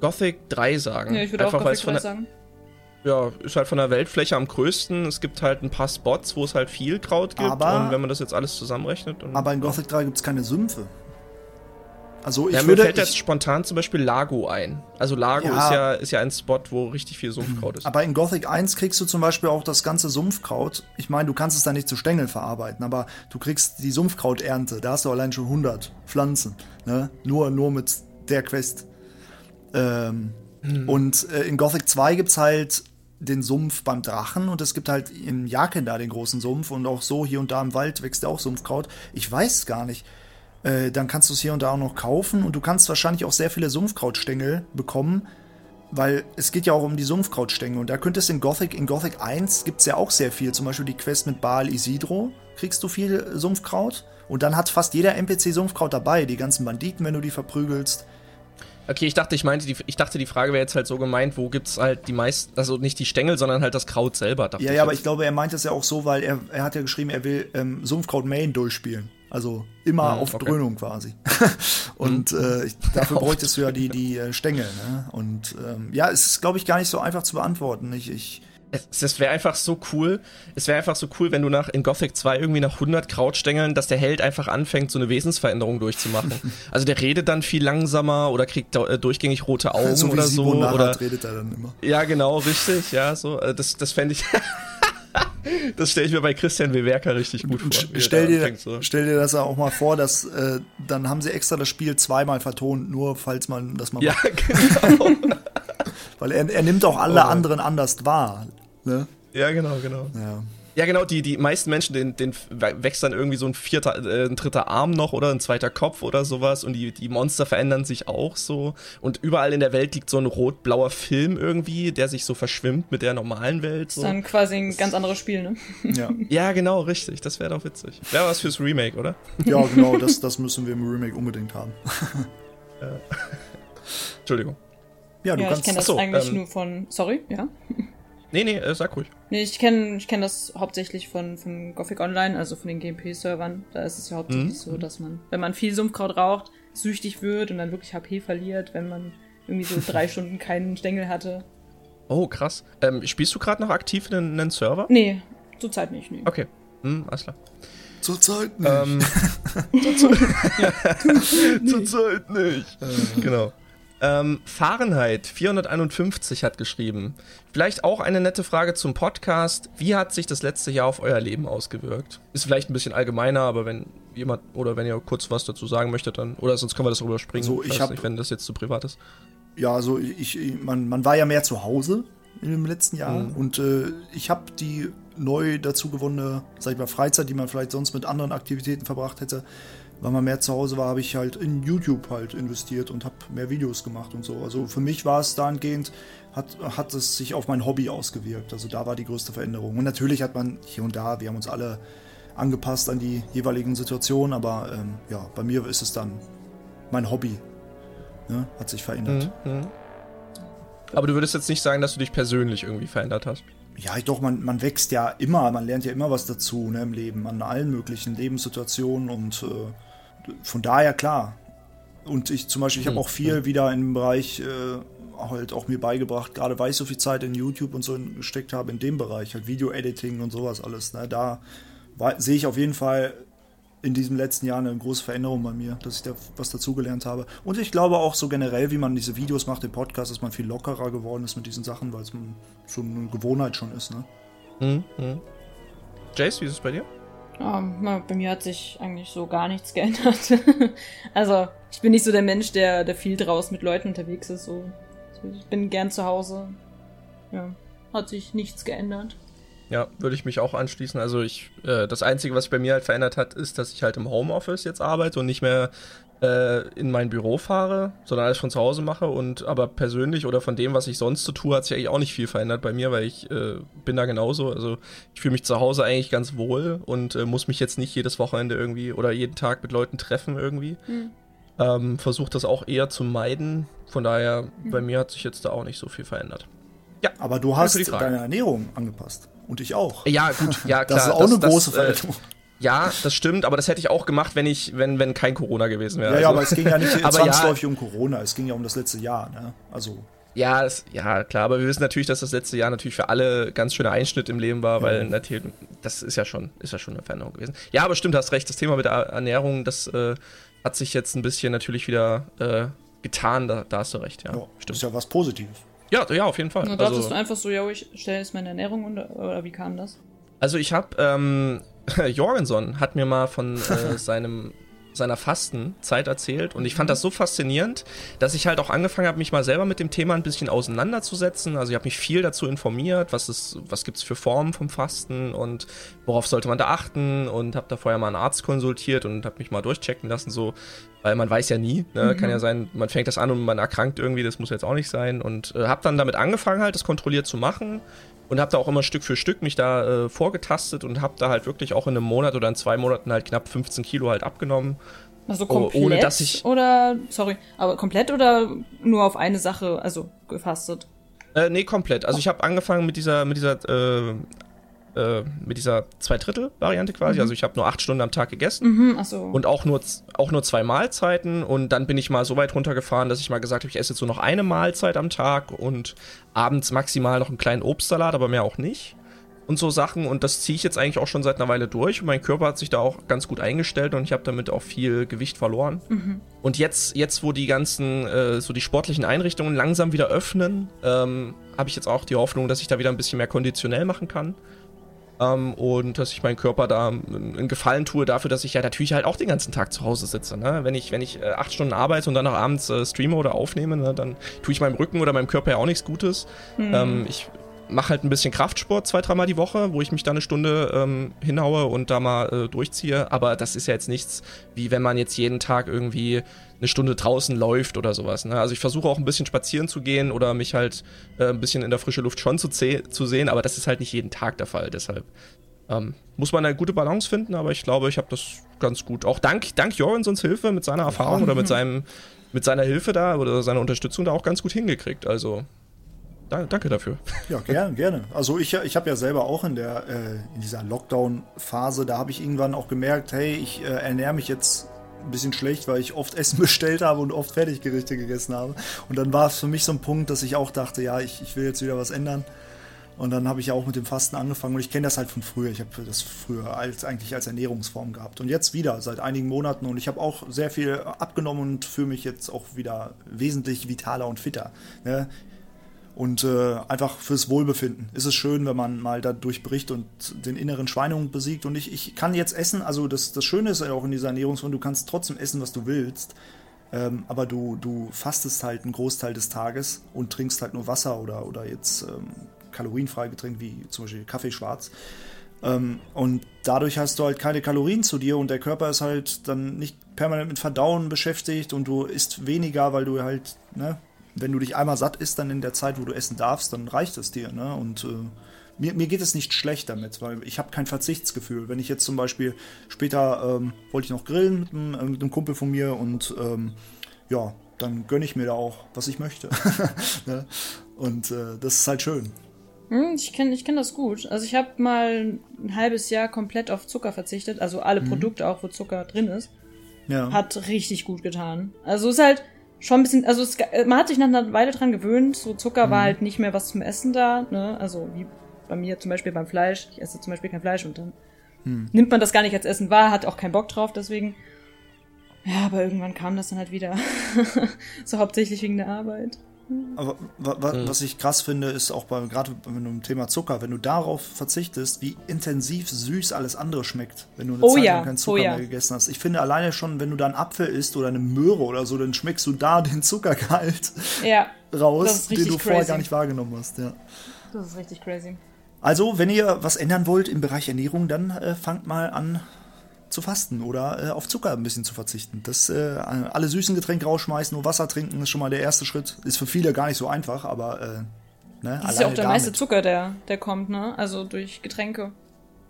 Gothic 3 sagen. Ja, ich würde auch Gothic 3 sagen. Ja, ist halt von der Weltfläche am größten. Es gibt halt ein paar Spots, wo es halt viel Kraut gibt. Aber, und wenn man das jetzt alles zusammenrechnet. aber in Gothic 3 gibt es keine Sümpfe. Also ich ja, würde, mir fällt jetzt spontan zum Beispiel Lago ein. Also Lago ja, ist, ja, ist ja ein Spot, wo richtig viel Sumpfkraut ist. Aber in Gothic 1 kriegst du zum Beispiel auch das ganze Sumpfkraut. Ich meine, du kannst es da nicht zu Stängeln verarbeiten, aber du kriegst die Sumpfkrauternte. Da hast du allein schon 100 Pflanzen. Ne? Nur, nur mit der Quest. Ähm, hm. Und äh, in Gothic 2 gibt es halt den Sumpf beim Drachen und es gibt halt in Jaken da den großen Sumpf und auch so hier und da im Wald wächst ja auch Sumpfkraut. Ich weiß gar nicht. Äh, dann kannst du es hier und da auch noch kaufen und du kannst wahrscheinlich auch sehr viele Sumpfkrautstängel bekommen, weil es geht ja auch um die Sumpfkrautstängel und da könntest du in Gothic, in Gothic 1 gibt es ja auch sehr viel, zum Beispiel die Quest mit Baal Isidro, kriegst du viel Sumpfkraut und dann hat fast jeder NPC Sumpfkraut dabei, die ganzen Banditen, wenn du die verprügelst. Okay, ich dachte, ich meinte, die, ich dachte, die Frage wäre jetzt halt so gemeint, wo gibt's halt die meisten, also nicht die Stängel, sondern halt das Kraut selber. Ja, ja, ich aber ich glaube, er meint es ja auch so, weil er, er hat ja geschrieben, er will ähm, Sumpfkraut Main durchspielen. Also immer mhm, auf okay. Dröhnung quasi. *laughs* und mhm. äh, dafür *laughs* bräuchtest du ja die, die äh, Stängel. Ne? Und ähm, ja, es ist, glaube ich, gar nicht so einfach zu beantworten. Ich, ich es, es wäre einfach so cool. Es wäre einfach so cool, wenn du nach in Gothic 2 irgendwie nach 100 Krautstängeln, dass der Held einfach anfängt, so eine Wesensveränderung durchzumachen. *laughs* also der redet dann viel langsamer oder kriegt äh, durchgängig rote Augen so oder so. Oder redet er dann immer. Ja, genau, richtig. Ja, so. Äh, das, das fände ich. Das stelle ich mir bei Christian Wewerker richtig gut vor. Stell dir, so. stell dir das auch mal vor, dass äh, dann haben sie extra das Spiel zweimal vertont, nur falls man das mal Ja, genau. *laughs* Weil er, er nimmt auch alle oh. anderen anders wahr. Ne? Ja, genau, genau. Ja. Ja, genau, die, die meisten Menschen, den, den wächst dann irgendwie so ein vierter, äh, ein dritter Arm noch oder ein zweiter Kopf oder sowas und die, die Monster verändern sich auch so. Und überall in der Welt liegt so ein rot-blauer Film irgendwie, der sich so verschwimmt mit der normalen Welt. So. Das ist dann quasi ein ganz anderes Spiel, ne? Ja, *laughs* ja genau, richtig. Das wäre doch witzig. Wäre was fürs Remake, oder? Ja, genau, *laughs* das, das müssen wir im Remake unbedingt haben. *laughs* Entschuldigung. Ja, du ja, kannst. Ich kenne das Achso, eigentlich ähm, nur von. Sorry, ja. Nee, nee, äh, sag ruhig. Nee, ich kenne ich kenn das hauptsächlich von, von Gothic Online, also von den GMP-Servern. Da ist es ja hauptsächlich mhm. so, dass man, wenn man viel Sumpfkraut raucht, süchtig wird und dann wirklich HP verliert, wenn man irgendwie so *laughs* drei Stunden keinen Stängel hatte. Oh, krass. Ähm, spielst du gerade noch aktiv in einen, Server? Nee, zurzeit nicht, nee. Okay, hm, alles klar. Zurzeit nicht. Ähm, *laughs* *laughs* Zurzeit zur Zeit nicht. genau. Ähm, Fahrenheit 451 hat geschrieben. Vielleicht auch eine nette Frage zum Podcast. Wie hat sich das letzte Jahr auf euer Leben ausgewirkt? Ist vielleicht ein bisschen allgemeiner, aber wenn jemand oder wenn ihr kurz was dazu sagen möchtet, dann oder sonst können wir das darüber springen. So, ich, ich nicht, wenn das jetzt zu privat ist. Ja, also ich, man, man war ja mehr zu Hause im letzten Jahr mhm. und äh, ich habe die neu dazu gewonnene, sag ich mal, Freizeit, die man vielleicht sonst mit anderen Aktivitäten verbracht hätte, weil man mehr zu Hause war, habe ich halt in YouTube halt investiert und habe mehr Videos gemacht und so. Also für mich war es dahingehend, hat, hat es sich auf mein Hobby ausgewirkt. Also da war die größte Veränderung. Und natürlich hat man hier und da, wir haben uns alle angepasst an die jeweiligen Situationen, aber ähm, ja, bei mir ist es dann mein Hobby. Ne? Hat sich verändert. Mhm, mhm. Aber du würdest jetzt nicht sagen, dass du dich persönlich irgendwie verändert hast? Ja, doch, man, man wächst ja immer, man lernt ja immer was dazu ne, im Leben, an allen möglichen Lebenssituationen und äh, von daher klar. Und ich zum Beispiel, ich habe hm, auch viel wieder im Bereich äh, halt auch mir beigebracht, gerade weil ich so viel Zeit in YouTube und so gesteckt habe, in dem Bereich, halt Video-Editing und sowas alles. Ne? Da sehe ich auf jeden Fall in diesem letzten Jahr eine große Veränderung bei mir, dass ich da was dazugelernt habe. Und ich glaube auch so generell, wie man diese Videos macht, den Podcast, dass man viel lockerer geworden ist mit diesen Sachen, weil es so eine Gewohnheit schon ist. Ne? Mhm. mhm. Jace, wie ist es bei dir? Oh, bei mir hat sich eigentlich so gar nichts geändert. *laughs* also, ich bin nicht so der Mensch, der, der viel draußen mit Leuten unterwegs ist. So. Ich bin gern zu Hause. Ja, hat sich nichts geändert. Ja, würde ich mich auch anschließen. Also ich, äh, das Einzige, was sich bei mir halt verändert hat, ist, dass ich halt im Homeoffice jetzt arbeite und nicht mehr äh, in mein Büro fahre, sondern alles von zu Hause mache. Und aber persönlich oder von dem, was ich sonst so tue, hat sich eigentlich auch nicht viel verändert bei mir, weil ich äh, bin da genauso. Also ich fühle mich zu Hause eigentlich ganz wohl und äh, muss mich jetzt nicht jedes Wochenende irgendwie oder jeden Tag mit Leuten treffen irgendwie. Mhm. Ähm, Versuche das auch eher zu meiden. Von daher, mhm. bei mir hat sich jetzt da auch nicht so viel verändert. Ja, aber du hast deine Ernährung angepasst. Und ich auch. Ja, gut, ja, klar. Das ist auch das, eine große das, äh, Veränderung. Ja, das stimmt, aber das hätte ich auch gemacht, wenn ich, wenn, wenn kein Corona gewesen wäre. Ja, also. ja, aber es ging ja nicht *laughs* zwangsläufig ja, um Corona, es ging ja um das letzte Jahr, ne? Also. Ja, das, ja, klar, aber wir wissen natürlich, dass das letzte Jahr natürlich für alle ganz schöner Einschnitt im Leben war, ja. weil natürlich, das ist ja schon, ist ja schon eine Veränderung gewesen. Ja, aber stimmt, hast recht, das Thema mit der Ernährung, das äh, hat sich jetzt ein bisschen natürlich wieder äh, getan, da, da, hast du recht, ja. ja stimmt. Das ist ja was Positives. Ja, ja, auf jeden Fall. Und dachtest also, du einfach so, ja, ich stelle jetzt meine Ernährung unter, oder wie kam das? Also ich habe, ähm, Jorgenson hat mir mal von äh, *laughs* seinem seiner Fastenzeit erzählt und ich fand das so faszinierend, dass ich halt auch angefangen habe, mich mal selber mit dem Thema ein bisschen auseinanderzusetzen. Also ich habe mich viel dazu informiert, was ist, was gibt's für Formen vom Fasten und worauf sollte man da achten und habe da vorher mal einen Arzt konsultiert und habe mich mal durchchecken lassen, so, weil man weiß ja nie, ne? mhm. kann ja sein, man fängt das an und man erkrankt irgendwie, das muss jetzt auch nicht sein und äh, habe dann damit angefangen halt, das kontrolliert zu machen und habe da auch immer Stück für Stück mich da äh, vorgetastet und habe da halt wirklich auch in einem Monat oder in zwei Monaten halt knapp 15 Kilo halt abgenommen. Also komplett ohne dass ich oder sorry, aber komplett oder nur auf eine Sache, also gefastet? Äh, nee, komplett. Also ich habe angefangen mit dieser mit dieser äh, äh, mit dieser Zwei-Drittel-Variante quasi. Mhm. Also ich habe nur acht Stunden am Tag gegessen mhm, so. und auch nur, auch nur zwei Mahlzeiten. Und dann bin ich mal so weit runtergefahren, dass ich mal gesagt habe, ich esse jetzt nur noch eine Mahlzeit am Tag und abends maximal noch einen kleinen Obstsalat, aber mehr auch nicht. Und so Sachen. Und das ziehe ich jetzt eigentlich auch schon seit einer Weile durch. Und mein Körper hat sich da auch ganz gut eingestellt und ich habe damit auch viel Gewicht verloren. Mhm. Und jetzt, jetzt, wo die ganzen, äh, so die sportlichen Einrichtungen langsam wieder öffnen, ähm, habe ich jetzt auch die Hoffnung, dass ich da wieder ein bisschen mehr konditionell machen kann ähm, und dass ich meinen Körper da einen Gefallen tue dafür, dass ich ja natürlich halt auch den ganzen Tag zu Hause sitze. Ne? Wenn ich, wenn ich äh, acht Stunden arbeite und dann noch abends äh, streame oder aufnehme, ne, dann tue ich meinem Rücken oder meinem Körper ja auch nichts Gutes. Mhm. Ähm, ich mache halt ein bisschen Kraftsport zwei, dreimal die Woche, wo ich mich da eine Stunde ähm, hinhaue und da mal äh, durchziehe. Aber das ist ja jetzt nichts, wie wenn man jetzt jeden Tag irgendwie eine Stunde draußen läuft oder sowas. Ne? Also ich versuche auch ein bisschen spazieren zu gehen oder mich halt äh, ein bisschen in der frischen Luft schon zu, zu sehen, aber das ist halt nicht jeden Tag der Fall. Deshalb ähm, muss man eine gute Balance finden, aber ich glaube, ich habe das ganz gut. Auch dank, dank Jorensons Hilfe mit seiner Erfahrung oder mit seinem mit seiner Hilfe da oder seiner Unterstützung da auch ganz gut hingekriegt. Also danke dafür. Ja, gerne, gerne. Also ich, ich habe ja selber auch in der äh, in dieser Lockdown-Phase, da habe ich irgendwann auch gemerkt, hey, ich äh, ernähre mich jetzt ein bisschen schlecht, weil ich oft Essen *laughs* bestellt habe und oft Fertiggerichte gegessen habe. Und dann war es für mich so ein Punkt, dass ich auch dachte, ja, ich, ich will jetzt wieder was ändern. Und dann habe ich auch mit dem Fasten angefangen und ich kenne das halt von früher. Ich habe das früher als, eigentlich als Ernährungsform gehabt. Und jetzt wieder, seit einigen Monaten. Und ich habe auch sehr viel abgenommen und fühle mich jetzt auch wieder wesentlich vitaler und fitter. Ne? Und äh, einfach fürs Wohlbefinden ist es schön, wenn man mal da durchbricht und den inneren Schweinehund besiegt. Und ich, ich kann jetzt essen, also das, das Schöne ist ja auch in dieser Ernährungsform, du kannst trotzdem essen, was du willst. Ähm, aber du, du fastest halt einen Großteil des Tages und trinkst halt nur Wasser oder, oder jetzt ähm, kalorienfrei Getränk wie zum Beispiel Kaffee schwarz. Ähm, und dadurch hast du halt keine Kalorien zu dir und der Körper ist halt dann nicht permanent mit Verdauen beschäftigt und du isst weniger, weil du halt, ne, wenn du dich einmal satt isst, dann in der Zeit, wo du essen darfst, dann reicht es dir. Ne? Und äh, mir, mir geht es nicht schlecht damit, weil ich habe kein Verzichtsgefühl. Wenn ich jetzt zum Beispiel später ähm, wollte ich noch grillen mit einem, äh, mit einem Kumpel von mir und ähm, ja, dann gönne ich mir da auch, was ich möchte. *laughs* ne? Und äh, das ist halt schön. Hm, ich kenne ich kenn das gut. Also ich habe mal ein halbes Jahr komplett auf Zucker verzichtet, also alle mhm. Produkte auch, wo Zucker drin ist. Ja. Hat richtig gut getan. Also es ist halt, schon ein bisschen, also es, man hat sich nach einer Weile dran gewöhnt, so Zucker mhm. war halt nicht mehr was zum Essen da, ne? Also wie bei mir zum Beispiel beim Fleisch. Ich esse zum Beispiel kein Fleisch und dann hm. nimmt man das gar nicht als Essen wahr, hat auch keinen Bock drauf, deswegen. Ja, aber irgendwann kam das dann halt wieder. *laughs* so hauptsächlich wegen der Arbeit. Aber wa wa mhm. was ich krass finde, ist auch bei gerade beim Thema Zucker, wenn du darauf verzichtest, wie intensiv süß alles andere schmeckt, wenn du eine oh Zeit ja, lang keinen Zucker oh ja. mehr gegessen hast. Ich finde alleine schon, wenn du da einen Apfel isst oder eine Möhre oder so, dann schmeckst du da *laughs* den Zuckergehalt ja, raus, den du crazy. vorher gar nicht wahrgenommen hast. Ja. Das ist richtig crazy. Also, wenn ihr was ändern wollt im Bereich Ernährung, dann äh, fangt mal an zu fasten oder äh, auf Zucker ein bisschen zu verzichten. Das äh, alle süßen Getränke rausschmeißen, nur Wasser trinken ist schon mal der erste Schritt. Ist für viele gar nicht so einfach, aber äh, ne, das ist ja auch der damit. meiste Zucker, der der kommt, ne? Also durch Getränke.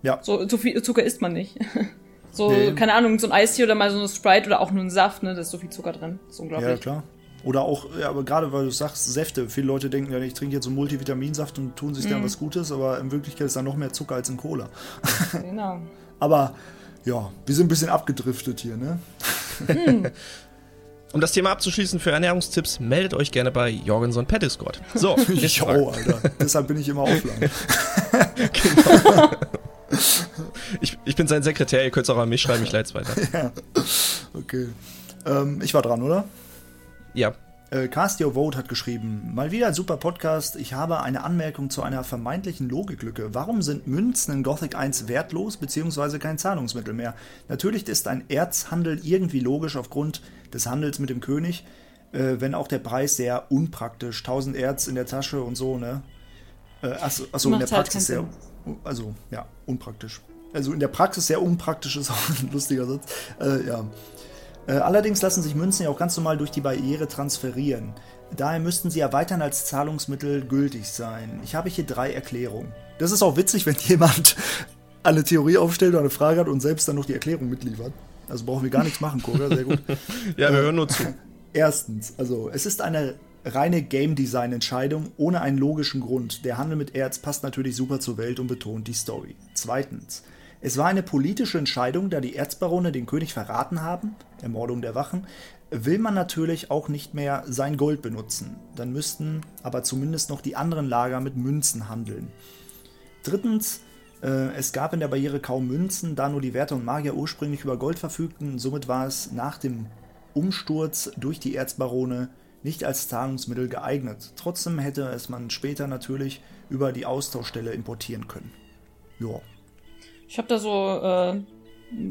Ja. So, so viel Zucker isst man nicht. *laughs* so nee. keine Ahnung, so ein Eistee oder mal so eine Sprite oder auch nur ein Saft, ne? Da ist so viel Zucker drin. Das ist unglaublich. Ja klar. Oder auch, ja, aber gerade weil du sagst, Säfte. Viele Leute denken ja, ich trinke jetzt so einen Multivitaminsaft und tun sich mm. dann mhm. was Gutes, aber in Wirklichkeit ist da noch mehr Zucker als in Cola. *laughs* Genau. aber ja, wir sind ein bisschen abgedriftet hier, ne? Mm. *laughs* Um das Thema abzuschließen für Ernährungstipps, meldet euch gerne bei Jorgenson per Discord. So, *laughs* ich auch, Alter. Deshalb bin ich immer offline. *laughs* genau. Ich, ich, bin sein Sekretär, ihr könnt es auch an mich schreiben, ich leite es weiter. Ja. Okay. Ähm, ich war dran, oder? Ja. Äh, Cast Your Vote hat geschrieben, mal wieder ein super Podcast. Ich habe eine Anmerkung zu einer vermeintlichen Logiklücke. Warum sind Münzen in Gothic 1 wertlos bzw. kein Zahlungsmittel mehr? Natürlich ist ein Erzhandel irgendwie logisch aufgrund des Handels mit dem König, äh, wenn auch der Preis sehr unpraktisch, 1000 Erz in der Tasche und so, ne? Äh, achso, achso in der halt Praxis sehr, also ja, unpraktisch. Also in der Praxis sehr unpraktisch ist auch *laughs* ein lustiger Satz. Äh, ja. Äh, allerdings lassen sich Münzen ja auch ganz normal durch die Barriere transferieren. Daher müssten sie ja weiterhin als Zahlungsmittel gültig sein. Ich habe hier drei Erklärungen. Das ist auch witzig, wenn *laughs* jemand eine Theorie aufstellt oder eine Frage hat und selbst dann noch die Erklärung mitliefert. Also brauchen wir gar nichts machen, Koga, sehr gut. *laughs* ja, wir hören nur zu. *laughs* Erstens, also es ist eine reine Game Design Entscheidung ohne einen logischen Grund. Der Handel mit Erz passt natürlich super zur Welt und betont die Story. Zweitens, es war eine politische Entscheidung, da die Erzbarone den König verraten haben, Ermordung der Wachen, will man natürlich auch nicht mehr sein Gold benutzen. Dann müssten aber zumindest noch die anderen Lager mit Münzen handeln. Drittens, äh, es gab in der Barriere kaum Münzen, da nur die Wärter und Magier ursprünglich über Gold verfügten. Somit war es nach dem Umsturz durch die Erzbarone nicht als Zahlungsmittel geeignet. Trotzdem hätte es man später natürlich über die Austauschstelle importieren können. Ja. Ich habe da so äh,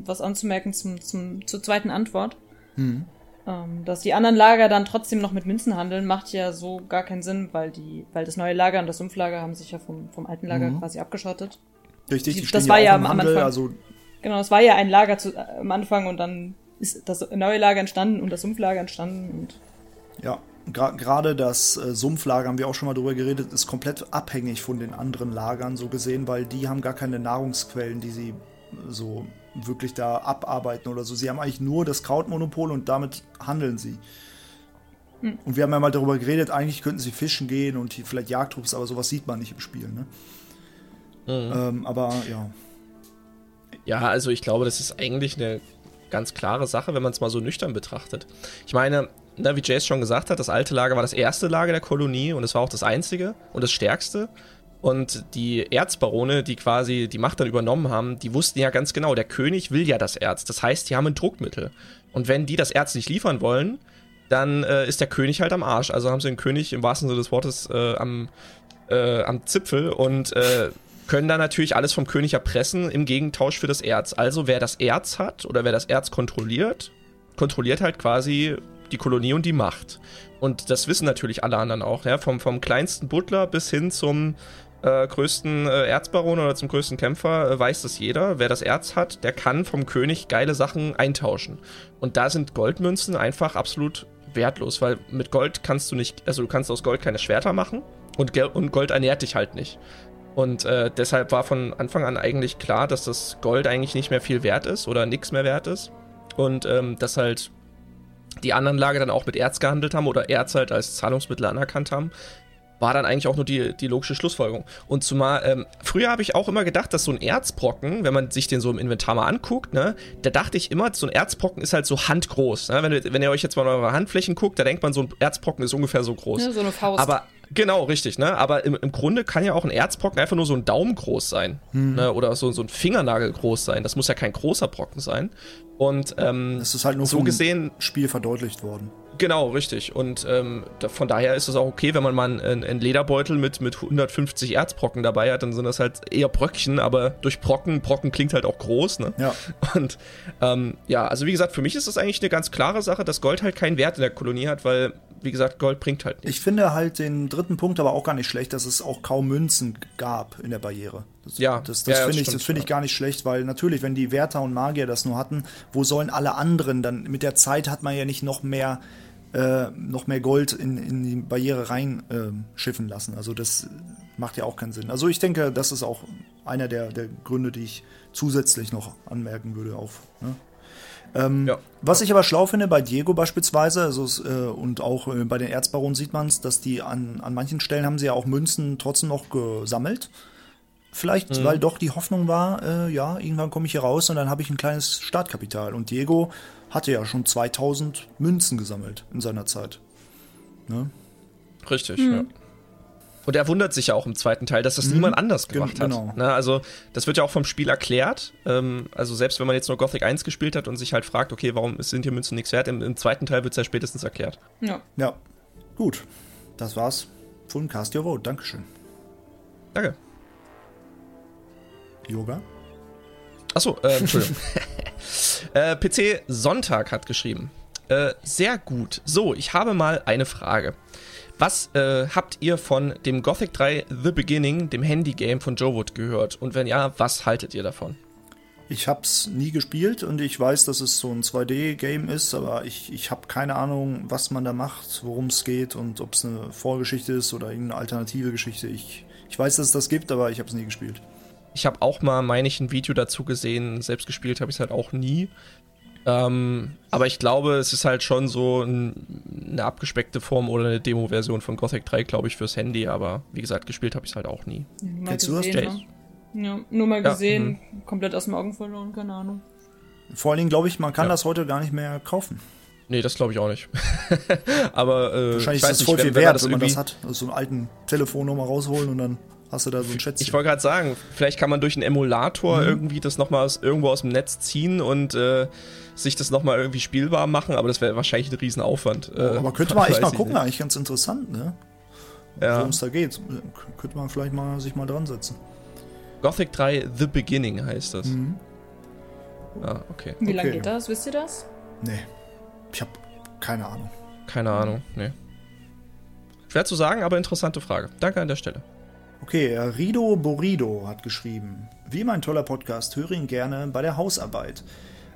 was anzumerken zum, zum, zur zweiten Antwort. Mhm. Ähm, dass die anderen Lager dann trotzdem noch mit Münzen handeln, macht ja so gar keinen Sinn, weil die, weil das neue Lager und das Sumpflager haben sich ja vom, vom alten Lager mhm. quasi abgeschottet. Richtig, die, die das war ja am Handel, Anfang. Also genau, das war ja ein Lager zu, äh, am Anfang und dann ist das neue Lager entstanden und das Sumpflager entstanden und. Ja, gerade das äh, Sumpflager, haben wir auch schon mal drüber geredet, ist komplett abhängig von den anderen Lagern so gesehen, weil die haben gar keine Nahrungsquellen, die sie so wirklich da abarbeiten oder so. Sie haben eigentlich nur das Krautmonopol und damit handeln sie. Hm. Und wir haben ja mal darüber geredet, eigentlich könnten sie fischen gehen und vielleicht Jagdtrupps, aber sowas sieht man nicht im Spiel. Ne? Mhm. Ähm, aber ja. Ja, also ich glaube, das ist eigentlich eine ganz klare Sache, wenn man es mal so nüchtern betrachtet. Ich meine, na, wie Jace schon gesagt hat, das alte Lager war das erste Lager der Kolonie und es war auch das einzige und das stärkste. Und die Erzbarone, die quasi die Macht dann übernommen haben, die wussten ja ganz genau, der König will ja das Erz. Das heißt, die haben ein Druckmittel. Und wenn die das Erz nicht liefern wollen, dann äh, ist der König halt am Arsch. Also haben sie den König im wahrsten Sinne des Wortes äh, am, äh, am Zipfel und äh, können dann natürlich alles vom König erpressen im Gegentausch für das Erz. Also wer das Erz hat oder wer das Erz kontrolliert, kontrolliert halt quasi die Kolonie und die Macht. Und das wissen natürlich alle anderen auch, ja? vom, vom kleinsten Butler bis hin zum äh, größten äh, Erzbaron oder zum größten Kämpfer äh, weiß das jeder. Wer das Erz hat, der kann vom König geile Sachen eintauschen. Und da sind Goldmünzen einfach absolut wertlos, weil mit Gold kannst du nicht, also du kannst aus Gold keine Schwerter machen und, und Gold ernährt dich halt nicht. Und äh, deshalb war von Anfang an eigentlich klar, dass das Gold eigentlich nicht mehr viel wert ist oder nichts mehr wert ist. Und ähm, dass halt die anderen Lager dann auch mit Erz gehandelt haben oder Erz halt als Zahlungsmittel anerkannt haben. war dann eigentlich auch nur die, die logische Schlussfolgerung. Und zumal, ähm, früher habe ich auch immer gedacht, dass so ein Erzbrocken, wenn man sich den so im Inventar mal anguckt, ne, da dachte ich immer, so ein Erzbrocken ist halt so handgroß. Ne? Wenn, wenn ihr euch jetzt mal eure Handflächen guckt, da denkt man, so ein Erzbrocken ist ungefähr so groß. Ja, so eine Faust. Aber Genau, richtig, ne? Aber im, im Grunde kann ja auch ein Erzbrocken einfach nur so ein Daumen groß sein. Hm. Ne? Oder so, so ein Fingernagel groß sein. Das muss ja kein großer Brocken sein. Und ähm, das ist halt nur so gesehen Spiel verdeutlicht worden. Genau, richtig. Und ähm, da, von daher ist es auch okay, wenn man mal einen, einen, Lederbeutel mit, mit 150 Erzbrocken dabei hat, dann sind das halt eher Bröckchen, aber durch Brocken, Brocken klingt halt auch groß, ne? Ja. Und ähm, ja, also wie gesagt, für mich ist das eigentlich eine ganz klare Sache, dass Gold halt keinen Wert in der Kolonie hat, weil wie gesagt, Gold bringt halt nichts. Ich finde halt den dritten Punkt aber auch gar nicht schlecht, dass es auch kaum Münzen gab in der Barriere. Das, ja, das, das ja, finde ich, das find ich gar nicht schlecht, weil natürlich, wenn die Wärter und Magier das nur hatten, wo sollen alle anderen dann? Mit der Zeit hat man ja nicht noch mehr, äh, noch mehr Gold in, in die Barriere reinschiffen äh, lassen. Also das macht ja auch keinen Sinn. Also ich denke, das ist auch einer der, der Gründe, die ich zusätzlich noch anmerken würde auf. Ne? Ähm, ja. Was ich aber schlau finde bei Diego beispielsweise, also, äh, und auch äh, bei den Erzbaronen sieht man es, dass die an, an manchen Stellen haben sie ja auch Münzen trotzdem noch gesammelt. Vielleicht, mhm. weil doch die Hoffnung war, äh, ja, irgendwann komme ich hier raus und dann habe ich ein kleines Startkapital. Und Diego hatte ja schon 2000 Münzen gesammelt in seiner Zeit. Ne? Richtig, mhm. ja. Und er wundert sich ja auch im zweiten Teil, dass das mhm. niemand anders gemacht Gen genau. hat. Ne? Also, das wird ja auch vom Spiel erklärt. Ähm, also, selbst wenn man jetzt nur Gothic 1 gespielt hat und sich halt fragt, okay, warum sind hier Münzen nichts wert, im, im zweiten Teil wird es ja spätestens erklärt. Ja. Ja. Gut. Das war's von Cast Your Vote. Dankeschön. Danke. Yoga? Achso, äh, Entschuldigung. *laughs* äh, PC Sonntag hat geschrieben. Äh, sehr gut. So, ich habe mal eine Frage. Was äh, habt ihr von dem Gothic 3 The Beginning, dem Handy-Game von Joe Wood, gehört? Und wenn ja, was haltet ihr davon? Ich habe es nie gespielt und ich weiß, dass es so ein 2D-Game ist, aber ich, ich habe keine Ahnung, was man da macht, worum es geht und ob es eine Vorgeschichte ist oder irgendeine alternative Geschichte. Ich, ich weiß, dass es das gibt, aber ich habe es nie gespielt. Ich habe auch mal, meine ich, ein Video dazu gesehen. Selbst gespielt habe ich es halt auch nie. Ähm, aber ich glaube, es ist halt schon so ein, eine abgespeckte Form oder eine Demo-Version von Gothic 3, glaube ich, fürs Handy. Aber wie gesagt, gespielt habe ich es halt auch nie. Ja, Kennst du das, Jay? Ja, nur mal gesehen, ja, mhm. komplett aus dem Augen verloren, keine Ahnung. Vor allen Dingen glaube ich, man kann ja. das heute gar nicht mehr kaufen. Nee, das glaube ich auch nicht. *laughs* aber äh, wahrscheinlich ist das voll viel wert, wenn man das hat. Also so einen alten Telefonnummer rausholen und dann Hast du da so ein Schätzchen? Ich wollte gerade sagen, vielleicht kann man durch einen Emulator mhm. irgendwie das nochmal irgendwo aus dem Netz ziehen und äh, sich das nochmal irgendwie spielbar machen, aber das wäre wahrscheinlich ein Riesenaufwand. Äh, aber könnte man *laughs* echt mal gucken, nicht. eigentlich ganz interessant, ne? Ja. Worum es da geht. Könnte man vielleicht mal sich mal dran setzen. Gothic 3 The Beginning heißt das. Mhm. Ah, okay. Wie lange geht das? Wisst ihr das? Nee. Ich habe keine Ahnung. Keine Ahnung, nee. Schwer zu sagen, aber interessante Frage. Danke an der Stelle. Okay, Rido Borido hat geschrieben. Wie immer ein toller Podcast, höre ihn gerne bei der Hausarbeit.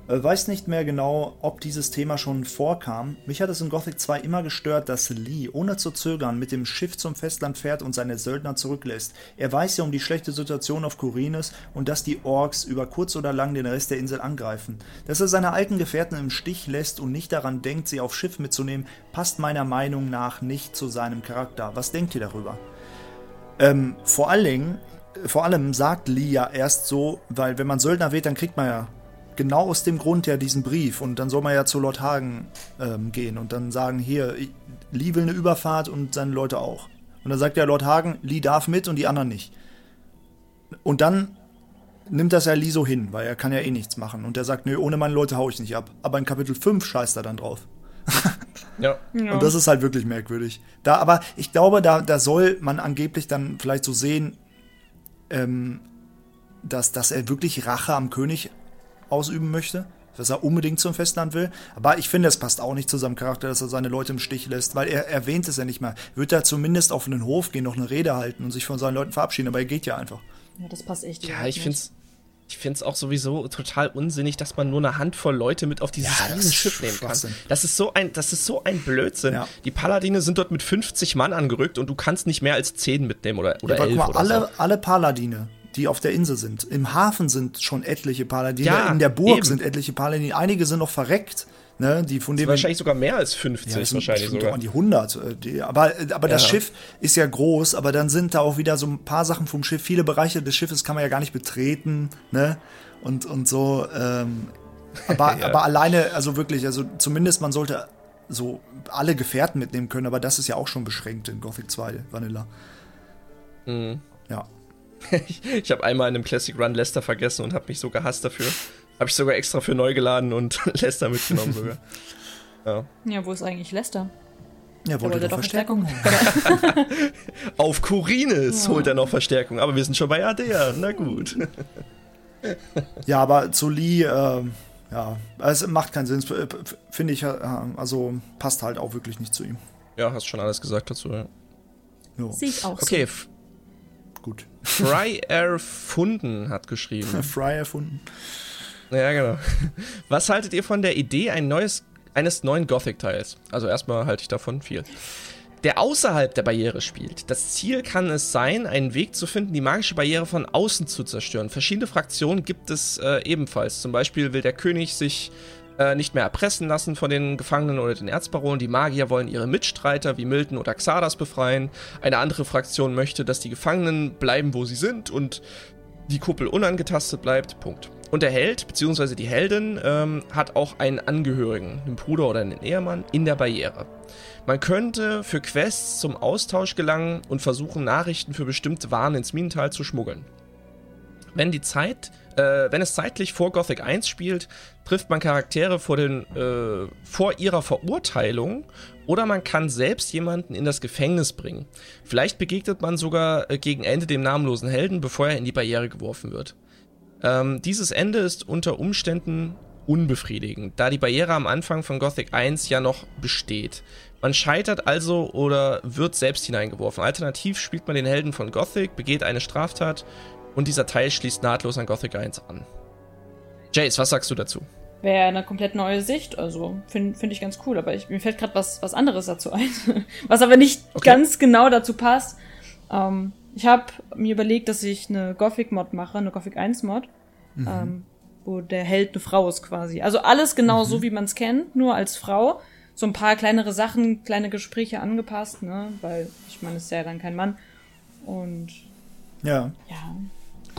Äh, weiß nicht mehr genau, ob dieses Thema schon vorkam. Mich hat es in Gothic 2 immer gestört, dass Lee ohne zu zögern mit dem Schiff zum Festland fährt und seine Söldner zurücklässt. Er weiß ja um die schlechte Situation auf Kurines und dass die Orks über kurz oder lang den Rest der Insel angreifen. Dass er seine alten Gefährten im Stich lässt und nicht daran denkt, sie aufs Schiff mitzunehmen, passt meiner Meinung nach nicht zu seinem Charakter. Was denkt ihr darüber? Ähm, vor allen vor allem sagt Lee ja erst so, weil wenn man Söldner wählt, dann kriegt man ja genau aus dem Grund ja diesen Brief und dann soll man ja zu Lord Hagen ähm, gehen und dann sagen, hier, Lee will eine Überfahrt und seine Leute auch. Und dann sagt ja Lord Hagen, Lee darf mit und die anderen nicht. Und dann nimmt das ja Lee so hin, weil er kann ja eh nichts machen. Und er sagt, nö, ohne meine Leute hau ich nicht ab. Aber in Kapitel 5 scheißt er dann drauf. *laughs* ja. Und das ist halt wirklich merkwürdig. Da, aber ich glaube, da, da soll man angeblich dann vielleicht so sehen, ähm, dass, dass er wirklich Rache am König ausüben möchte, dass er unbedingt zum Festland will. Aber ich finde, es passt auch nicht zu seinem Charakter, dass er seine Leute im Stich lässt, weil er erwähnt es ja nicht mehr. Wird er zumindest auf einen Hof gehen, noch eine Rede halten und sich von seinen Leuten verabschieden, aber er geht ja einfach. Ja, das passt echt. Ja, ich finde es ich finde es auch sowieso total unsinnig, dass man nur eine Handvoll Leute mit auf dieses ja, Schiff nehmen kann. Das ist so ein, das ist so ein Blödsinn. Ja. Die Paladine sind dort mit 50 Mann angerückt und du kannst nicht mehr als 10 mitnehmen oder, oder ja, 11 mal, oder alle, so. alle Paladine, die auf der Insel sind. Im Hafen sind schon etliche Paladine, ja, in der Burg eben. sind etliche Paladine. Einige sind noch verreckt. Ne, die von dem wahrscheinlich sogar mehr als 50, ja, wahrscheinlich sogar. an die 100. Äh, die, aber aber das ja. Schiff ist ja groß, aber dann sind da auch wieder so ein paar Sachen vom Schiff. Viele Bereiche des Schiffes kann man ja gar nicht betreten, ne? Und, und so. Ähm, aber, *laughs* ja. aber alleine, also wirklich, also zumindest man sollte so alle Gefährten mitnehmen können, aber das ist ja auch schon beschränkt in Gothic 2 Vanilla. Mhm. Ja. *laughs* ich ich habe einmal in einem Classic Run Lester vergessen und habe mich so gehasst dafür. Habe ich sogar extra für neu geladen und *laughs* Lester mitgenommen sogar. Ja. ja, wo ist eigentlich Lester? Ja, wollte doch Verstärkung. Verstärkung. *laughs* Auf Kurines ja. holt er noch Verstärkung, aber wir sind schon bei Adea. Na gut. ja, aber zu Lee, äh, ja, es macht keinen Sinn, finde ich, äh, also passt halt auch wirklich nicht zu ihm. Ja, hast schon alles gesagt dazu, ja. Sehe ich auch okay. so. Gut. Fry erfunden hat geschrieben. *laughs* Fry erfunden. Ja, genau. *laughs* Was haltet ihr von der Idee ein neues, eines neuen Gothic-Teils? Also erstmal halte ich davon viel. Der außerhalb der Barriere spielt. Das Ziel kann es sein, einen Weg zu finden, die magische Barriere von außen zu zerstören. Verschiedene Fraktionen gibt es äh, ebenfalls. Zum Beispiel will der König sich äh, nicht mehr erpressen lassen von den Gefangenen oder den Erzbaronen. Die Magier wollen ihre Mitstreiter wie Milton oder Xardas befreien. Eine andere Fraktion möchte, dass die Gefangenen bleiben, wo sie sind und die Kuppel unangetastet bleibt. Punkt. Und der Held, beziehungsweise die Heldin, ähm, hat auch einen Angehörigen, einen Bruder oder einen Ehemann, in der Barriere. Man könnte für Quests zum Austausch gelangen und versuchen, Nachrichten für bestimmte Waren ins Minental zu schmuggeln. Wenn die Zeit, äh, wenn es zeitlich vor Gothic 1 spielt, trifft man Charaktere vor, den, äh, vor ihrer Verurteilung oder man kann selbst jemanden in das Gefängnis bringen. Vielleicht begegnet man sogar äh, gegen Ende dem namenlosen Helden, bevor er in die Barriere geworfen wird. Ähm, dieses Ende ist unter Umständen unbefriedigend, da die Barriere am Anfang von Gothic 1 ja noch besteht. Man scheitert also oder wird selbst hineingeworfen. Alternativ spielt man den Helden von Gothic, begeht eine Straftat und dieser Teil schließt nahtlos an Gothic 1 an. Jace, was sagst du dazu? Wäre eine komplett neue Sicht, also finde find ich ganz cool, aber ich, mir fällt gerade was, was anderes dazu ein, *laughs* was aber nicht okay. ganz genau dazu passt. Ähm, ich habe mir überlegt, dass ich eine Gothic-Mod mache, eine Gothic 1-Mod, mhm. ähm, wo der Held eine Frau ist quasi. Also alles genau mhm. so, wie man es kennt, nur als Frau. So ein paar kleinere Sachen, kleine Gespräche angepasst, ne? Weil ich meine, es ist ja dann kein Mann. Und ja. Ja.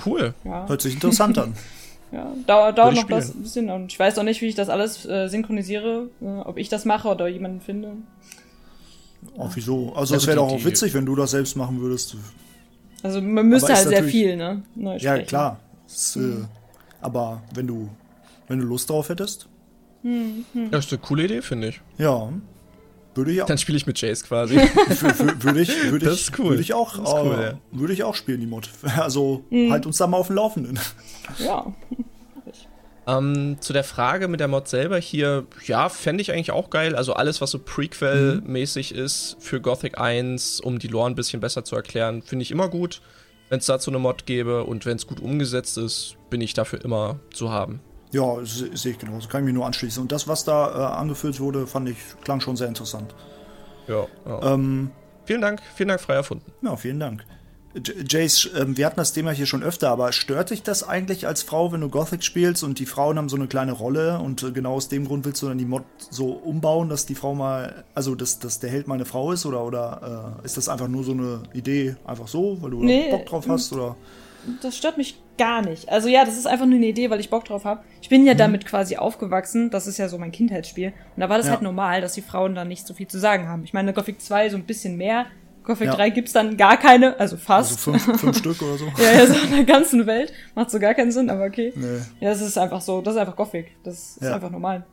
Cool. Ja. Hört sich interessant an. *laughs* Ja, dauert, dauert noch was, ein bisschen und ich weiß auch nicht, wie ich das alles äh, synchronisiere, äh, ob ich das mache oder jemanden finde. Auch wieso? Also es wäre doch auch witzig, wenn du das selbst machen würdest. Also man müsste halt sehr viel, ne? Neu ja, klar. Das, äh, mhm. Äh, aber wenn du, wenn du Lust drauf hättest. Mhm. Das ist eine coole Idee, finde ich. Ja. Würde ich auch. Dann spiele ich mit Jace quasi. *laughs* würde ich, würde das ist cool. Würde ich auch, cool, äh, ja. würde ich auch spielen, die Mod. *laughs* Also mhm. halt uns da mal auf dem Laufenden. Ja. Ähm, zu der Frage mit der Mod selber hier, ja, fände ich eigentlich auch geil. Also alles, was so Prequel-mäßig mhm. ist für Gothic 1, um die Lore ein bisschen besser zu erklären, finde ich immer gut. Wenn es dazu eine Mod gäbe und wenn es gut umgesetzt ist, bin ich dafür immer zu haben. Ja, sehe ich genauso. Kann ich mir nur anschließen. Und das, was da äh, angeführt wurde, fand ich, klang schon sehr interessant. Ja. ja. Ähm, vielen Dank, vielen Dank, frei erfunden. Ja, vielen Dank. Jace, ähm, wir hatten das Thema hier schon öfter, aber stört dich das eigentlich als Frau, wenn du Gothic spielst und die Frauen haben so eine kleine Rolle und äh, genau aus dem Grund willst du dann die Mod so umbauen, dass die Frau mal, also dass, dass der Held mal eine Frau ist oder, oder äh, ist das einfach nur so eine Idee, einfach so, weil du nee, Bock drauf hast? Oder? Das stört mich gar nicht. Also ja, das ist einfach nur eine Idee, weil ich Bock drauf habe. Ich bin ja mhm. damit quasi aufgewachsen. Das ist ja so mein Kindheitsspiel. Und da war das ja. halt normal, dass die Frauen da nicht so viel zu sagen haben. Ich meine, Gothic 2 so ein bisschen mehr. Gothic ja. 3 gibt's dann gar keine, also fast. Also fünf, fünf *laughs* Stück oder so. ja, ja, so in der ganzen Welt. Macht so gar keinen Sinn, aber okay. Nee. Ja, das ist einfach so, das ist einfach Gothic. Das ist ja. einfach normal.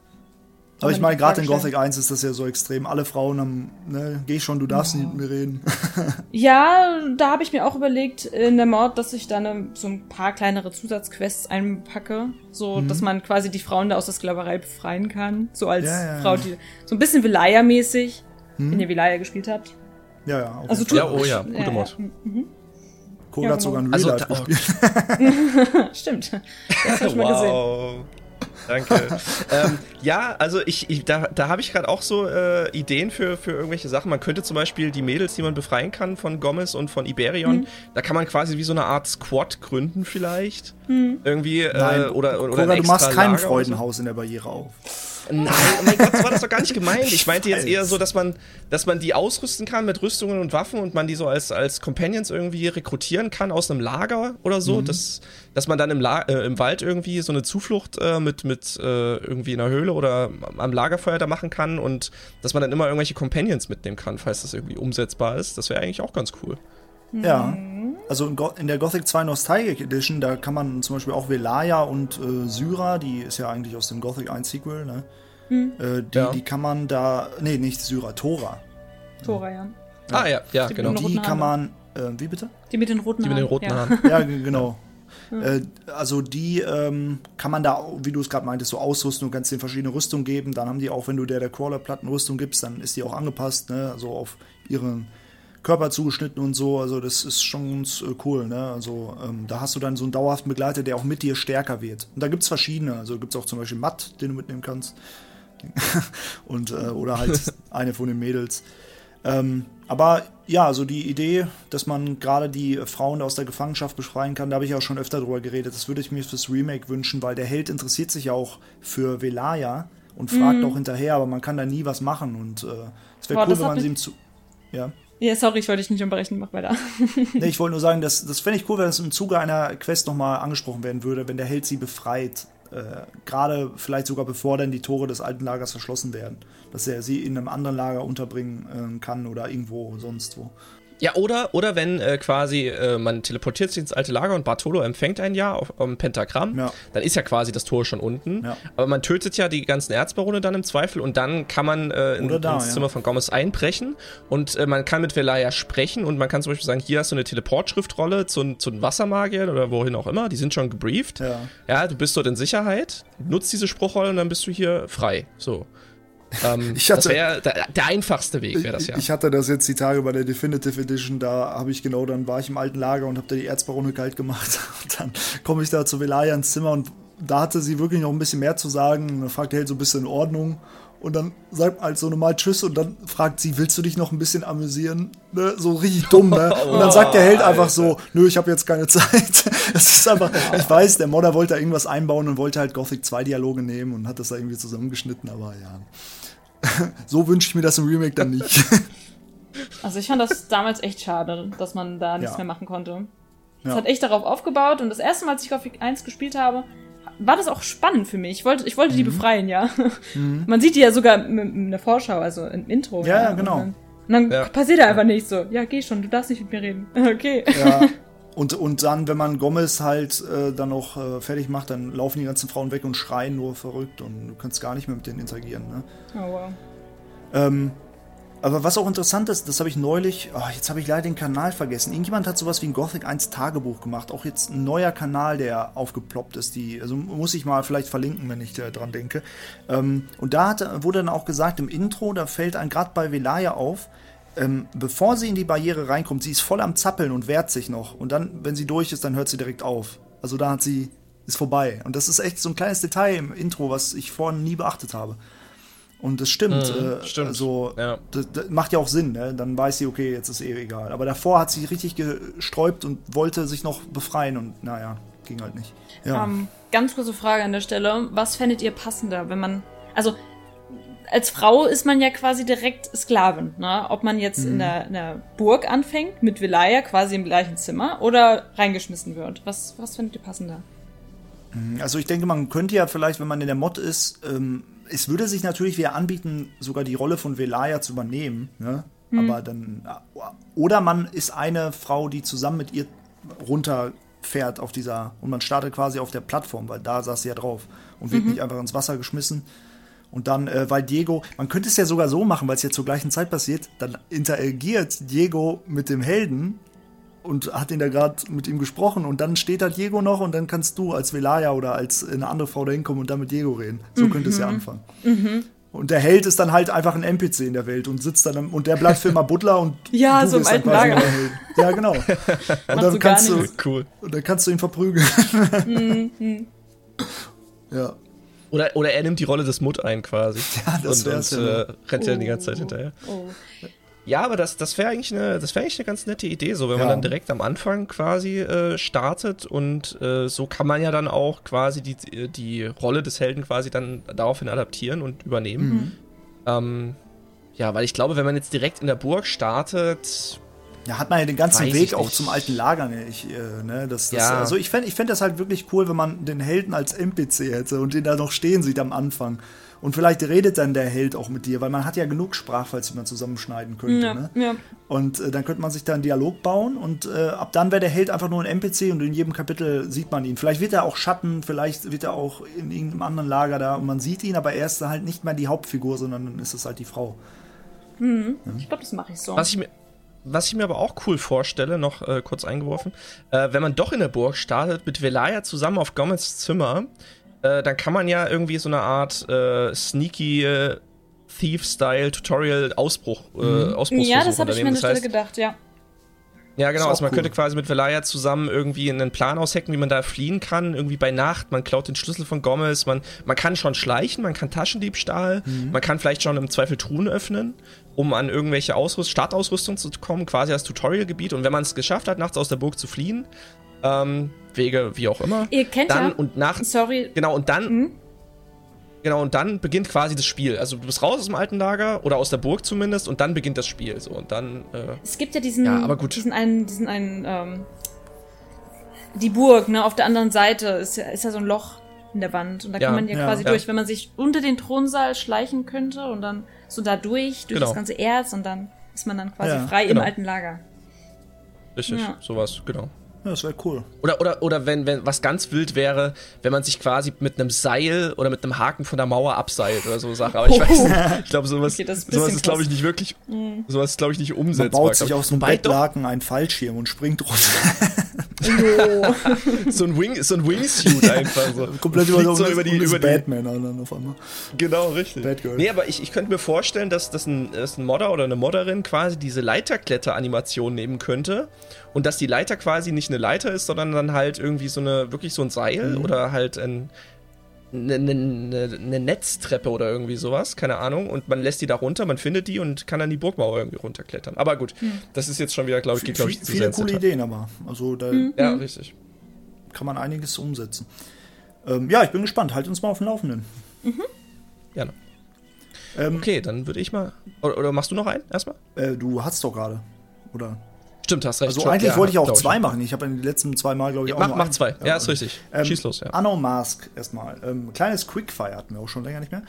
Aber ich meine, gerade in Gothic 1 ist das ja so extrem. Alle Frauen haben, ne, geh schon, du darfst ja. nicht mit mir reden. *laughs* ja, da habe ich mir auch überlegt in der Mord, dass ich dann so ein paar kleinere Zusatzquests einpacke. So, mhm. dass man quasi die Frauen da aus der Sklaverei befreien kann. So als ja, ja, Frau, die, so ein bisschen Vilaya-mäßig, mhm. wenn ihr Vilaya gespielt habt. Ja, ja. Okay. Also, ja, oh ja, gute Mod. Mhm. Koga hat sogar ein Real also, gespielt. *laughs* Stimmt. Das hab ich mal gesehen. Danke. ähm, ja, also ich, ich da, da habe ich gerade auch so äh, Ideen für, für irgendwelche Sachen. Man könnte zum Beispiel die Mädels, die man befreien kann von Gomez und von Iberion, mhm. da kann man quasi wie so eine Art Squad gründen vielleicht. Mhm. Irgendwie. Äh, Nein, oder, oder, oder du machst kein Freudenhaus so. in der Barriere auf. Nein, oh mein Gott, so war das doch gar nicht gemeint. Ich meinte jetzt eher so, dass man, dass man die ausrüsten kann mit Rüstungen und Waffen und man die so als, als Companions irgendwie rekrutieren kann aus einem Lager oder so. Mhm. Dass, dass man dann im, La äh, im Wald irgendwie so eine Zuflucht äh, mit, mit äh, irgendwie in einer Höhle oder am Lagerfeuer da machen kann und dass man dann immer irgendwelche Companions mitnehmen kann, falls das irgendwie umsetzbar ist. Das wäre eigentlich auch ganz cool. Ja, also in, in, der Gothic 2 Nostalgic Edition, da kann man zum Beispiel auch Velaya und äh, Syra, die ist ja eigentlich aus dem Gothic 1 Sequel, ne? Hm. Äh, die, ja. die kann man da, nee, nicht Syra, Tora. Tora, ja. ja. Ah, ja, ja, die genau. Die kann man, äh, wie bitte? Die mit den roten Die mit den roten Haaren. Ja, genau. Äh, also die ähm, kann man da, wie du es gerade meintest, so ausrüsten und kannst den verschiedene Rüstungen geben. Dann haben die auch, wenn du der der Crawler-Platten Rüstung gibst, dann ist die auch angepasst, ne? Also auf ihren Körper zugeschnitten und so. Also das ist schon ganz äh, cool. Ne? Also ähm, da hast du dann so einen dauerhaften Begleiter, der auch mit dir stärker wird. Und da gibt es verschiedene. Also gibt es auch zum Beispiel Matt, den du mitnehmen kannst. *laughs* und, äh, oder halt *laughs* eine von den Mädels. Ähm, aber ja, also die Idee, dass man gerade die Frauen aus der Gefangenschaft befreien kann, da habe ich auch schon öfter drüber geredet. Das würde ich mir fürs Remake wünschen, weil der Held interessiert sich ja auch für Velaya und fragt mhm. auch hinterher, aber man kann da nie was machen. Und äh, es wäre cool, wenn man sie ihm zu. Ja. Ja, sorry, ich wollte dich nicht unterbrechen, mach weiter. *laughs* nee, ich wollte nur sagen, das, das fände ich cool, wenn es im Zuge einer Quest nochmal angesprochen werden würde, wenn der Held sie befreit. Äh, Gerade vielleicht sogar bevor dann die Tore des alten Lagers verschlossen werden. Dass er sie in einem anderen Lager unterbringen äh, kann oder irgendwo sonst wo. Ja, oder, oder wenn äh, quasi äh, man teleportiert sich ins alte Lager und Bartolo empfängt ein Jahr auf, dem Pentagramm, ja. dann ist ja quasi das Tor schon unten. Ja. Aber man tötet ja die ganzen Erzbarone dann im Zweifel und dann kann man äh, in, da, ins ja. Zimmer von Gomez einbrechen und äh, man kann mit Velaya sprechen und man kann zum Beispiel sagen, hier hast du eine Teleportschriftrolle zu, zu den Wassermagiern oder wohin auch immer, die sind schon gebrieft. Ja. ja, du bist dort in Sicherheit, nutzt diese Spruchrolle und dann bist du hier frei. So. Ähm, *laughs* ich hatte, das wäre der, der, einfachste Weg, wäre das ja. Ich hatte das jetzt die Tage bei der Definitive Edition, da habe ich genau, dann war ich im alten Lager und habe da die Erzbarone kalt gemacht. *laughs* Und dann komme ich da zu Velaya ins Zimmer und da hatte sie wirklich noch ein bisschen mehr zu sagen. Und dann fragt der Held so ein bisschen in Ordnung. Und dann sagt halt so normal Tschüss und dann fragt sie, willst du dich noch ein bisschen amüsieren? Ne? So richtig dumm, ne? *laughs* Und dann sagt der Held einfach so, nö, ich habe jetzt keine Zeit. Das ist einfach, ich weiß, der Modder wollte da irgendwas einbauen und wollte halt Gothic 2 Dialoge nehmen und hat das da irgendwie zusammengeschnitten, aber ja. *laughs* so wünsche ich mir das im Remake dann nicht. *laughs* Also ich fand das damals echt schade, dass man da nichts ja. mehr machen konnte. Es ja. hat echt darauf aufgebaut und das erste Mal, als ich Gothic 1 gespielt habe, war das auch spannend für mich. Ich wollte, ich wollte mhm. die befreien, ja. Mhm. Man sieht die ja sogar in der Vorschau, also im Intro. Ja, ja genau. Und dann, und dann ja. passiert da einfach nicht so. Ja, geh schon, du darfst nicht mit mir reden. *laughs* Okay. Ja. Und, und dann, wenn man Gomez halt äh, dann noch äh, fertig macht, dann laufen die ganzen Frauen weg und schreien nur verrückt und du kannst gar nicht mehr mit denen interagieren. Ne? Oh wow. Ähm, aber was auch interessant ist, das habe ich neulich, oh, jetzt habe ich leider den Kanal vergessen. Irgendjemand hat sowas wie ein Gothic 1 Tagebuch gemacht. Auch jetzt ein neuer Kanal, der aufgeploppt ist. Die, also muss ich mal vielleicht verlinken, wenn ich äh, dran denke. Ähm, und da hat, wurde dann auch gesagt im Intro, da fällt ein gerade bei Velaya auf, ähm, bevor sie in die Barriere reinkommt, sie ist voll am Zappeln und wehrt sich noch. Und dann, wenn sie durch ist, dann hört sie direkt auf. Also da hat sie, ist vorbei. Und das ist echt so ein kleines Detail im Intro, was ich vorhin nie beachtet habe. Und das stimmt. Mhm, äh, stimmt. Also, ja. das, das, macht ja auch Sinn. Ne? Dann weiß sie, okay, jetzt ist eh egal. Aber davor hat sie richtig gesträubt und wollte sich noch befreien und naja, ging halt nicht. Ja. Um, ähm, ganz kurze Frage an der Stelle. Was fändet ihr passender, wenn man. Also, als Frau ist man ja quasi direkt Sklavin. Ne? Ob man jetzt mhm. in, der, in der Burg anfängt, mit Velaya quasi im gleichen Zimmer oder reingeschmissen wird. Was, was findet ihr passender? Also ich denke, man könnte ja vielleicht, wenn man in der Mod ist, ähm, es würde sich natürlich wieder anbieten, sogar die Rolle von Velaya zu übernehmen. Ne? Hm. Aber dann. Oder man ist eine Frau, die zusammen mit ihr runterfährt auf dieser. Und man startet quasi auf der Plattform, weil da saß sie ja drauf. Und wird mhm. nicht einfach ins Wasser geschmissen. Und dann, äh, weil Diego, man könnte es ja sogar so machen, weil es ja zur gleichen Zeit passiert, dann interagiert Diego mit dem Helden und hat ihn da gerade mit ihm gesprochen und dann steht da Diego noch und dann kannst du als Velaya oder als eine andere Frau da hinkommen und dann mit Diego reden. So mhm. könnte es ja anfangen. Mhm. Und der Held ist dann halt einfach ein NPC in der Welt und sitzt dann und der bleibt für immer Butler und *laughs* ja, du so im alten Lager. Ja, genau. *laughs* Und dann kannst du cool. und dann kannst du ihn verprügeln. *laughs* Mhm. ja. Oder, oder er nimmt die Rolle des Mut ein quasi. *laughs* Ja, das und, und äh, rennt oh. ja die ganze Zeit hinterher. Oh. Ja, aber das, das wäre eigentlich, eine, wär eigentlich eine ganz nette Idee, so wenn ja. man dann direkt am Anfang quasi äh, startet und äh, so kann man ja dann auch quasi die, die Rolle des Helden quasi dann daraufhin adaptieren und übernehmen. Mhm. Ähm, ja, weil ich glaube, wenn man jetzt direkt in der Burg startet, ja, hat man ja den ganzen Weg auch zum alten Lager nicht. Äh, ne? das, das, ja. Also ich fände ich fänd das halt wirklich cool, wenn man den Helden als NPC hätte und den da noch stehen sieht am Anfang. Und vielleicht redet dann der Held auch mit dir, weil man hat ja genug Sprachfalls, die man zusammenschneiden könnte. Ja, ne? ja. Und äh, dann könnte man sich da einen Dialog bauen und äh, ab dann wäre der Held einfach nur ein NPC und in jedem Kapitel sieht man ihn. Vielleicht wird er auch Schatten, vielleicht wird er auch in irgendeinem anderen Lager da und man sieht ihn, aber er ist halt nicht mehr die Hauptfigur, sondern dann ist es halt die Frau. Mhm. Ja. Ich glaube, das mache ich so. Was ich mir was ich mir aber auch cool vorstelle, noch äh, kurz eingeworfen, äh, wenn man doch in der Burg startet mit Velaya zusammen auf Gomez Zimmer, äh, dann kann man ja irgendwie so eine Art äh, sneaky äh, Thief-Style-Tutorial-Ausbruch äh, mhm. Ausbruch Ja, das habe ich mir an der Stelle gedacht, ja. Ja, genau. Also man cool. könnte quasi mit Velaya zusammen irgendwie einen Plan aushecken, wie man da fliehen kann. Irgendwie bei Nacht. Man klaut den Schlüssel von Gomez. Man, man kann schon schleichen, man kann Taschendiebstahl. Mhm. Man kann vielleicht schon im Zweifel Truhen öffnen, um an irgendwelche Ausrüst Startausrüstung zu kommen, quasi als Tutorialgebiet. Und wenn man es geschafft hat, nachts aus der Burg zu fliehen, ähm, Wege, wie auch immer. Ihr kennt dann ja. und nach. Sorry. Genau, und dann. Mhm. Genau, und dann beginnt quasi das Spiel. Also du bist raus aus dem alten Lager oder aus der Burg zumindest und dann beginnt das Spiel. So, und dann. Äh, es gibt ja diesen, ja, aber gut. diesen einen, diesen einen, ähm, die Burg, ne, auf der anderen Seite ist ja, ist ja so ein Loch in der Wand. Und da ja, kann man ja, ja quasi ja. durch, wenn man sich unter den Thronsaal schleichen könnte und dann so da durch, durch genau. das ganze Erz und dann ist man dann quasi frei genau. im alten Lager. Richtig, sowas, genau. Ja, das wäre cool. Oder, oder, oder wenn, wenn was ganz wild wäre, wenn man sich quasi mit einem Seil oder mit einem Haken von der Mauer abseilt oder so Sache. Aber ich weiß nicht, ich glaube, sowas, okay, ist sowas ist, glaube ich, nicht wirklich, mhm. sowas ist, glaube ich, nicht umsetzbar. Man baut sich aus einem Bettlaken einen Fallschirm und springt runter. *laughs* *laughs* so ein Wing, so ein Wingsuit einfach so. Komplett über, so über die, über die Batman dann auf einmal. Genau, richtig. Batgirl. Nee, aber ich, ich könnte mir vorstellen, dass, dass, ein, dass ein Modder oder eine Modderin quasi diese Leiterkletter-Animation nehmen könnte und dass die Leiter quasi nicht eine Leiter ist, sondern dann halt irgendwie so eine, wirklich so ein Seil mhm. oder halt ein, eine, eine, eine, Netztreppe oder irgendwie sowas, keine Ahnung. Und man lässt die da runter, man findet die und kann dann die Burgmauer irgendwie runterklettern. Aber gut, hm. das ist jetzt schon wieder, glaube ich, geht, glaube ich, zu Viele coole Ideen aber. Also da mhm. Ja, richtig. Kann man einiges umsetzen. Ähm, ja, ich bin gespannt. Halt uns mal auf dem Laufenden. Mhm. Gerne. Ähm, okay, dann würde ich mal. Oder, oder, machst du noch einen erstmal? Äh, du hast doch gerade. Oder? Stimmt, hast recht. Also eigentlich ja, wollte ich auch zwei ich. machen. Ich habe in den letzten zwei Mal, glaube ich, ja, auch mach, mach zwei. Ja, ist richtig. Ähm, Schieß los, ja. Anno Mask erstmal. Ähm, kleines Quickfire hatten wir auch schon länger nicht mehr.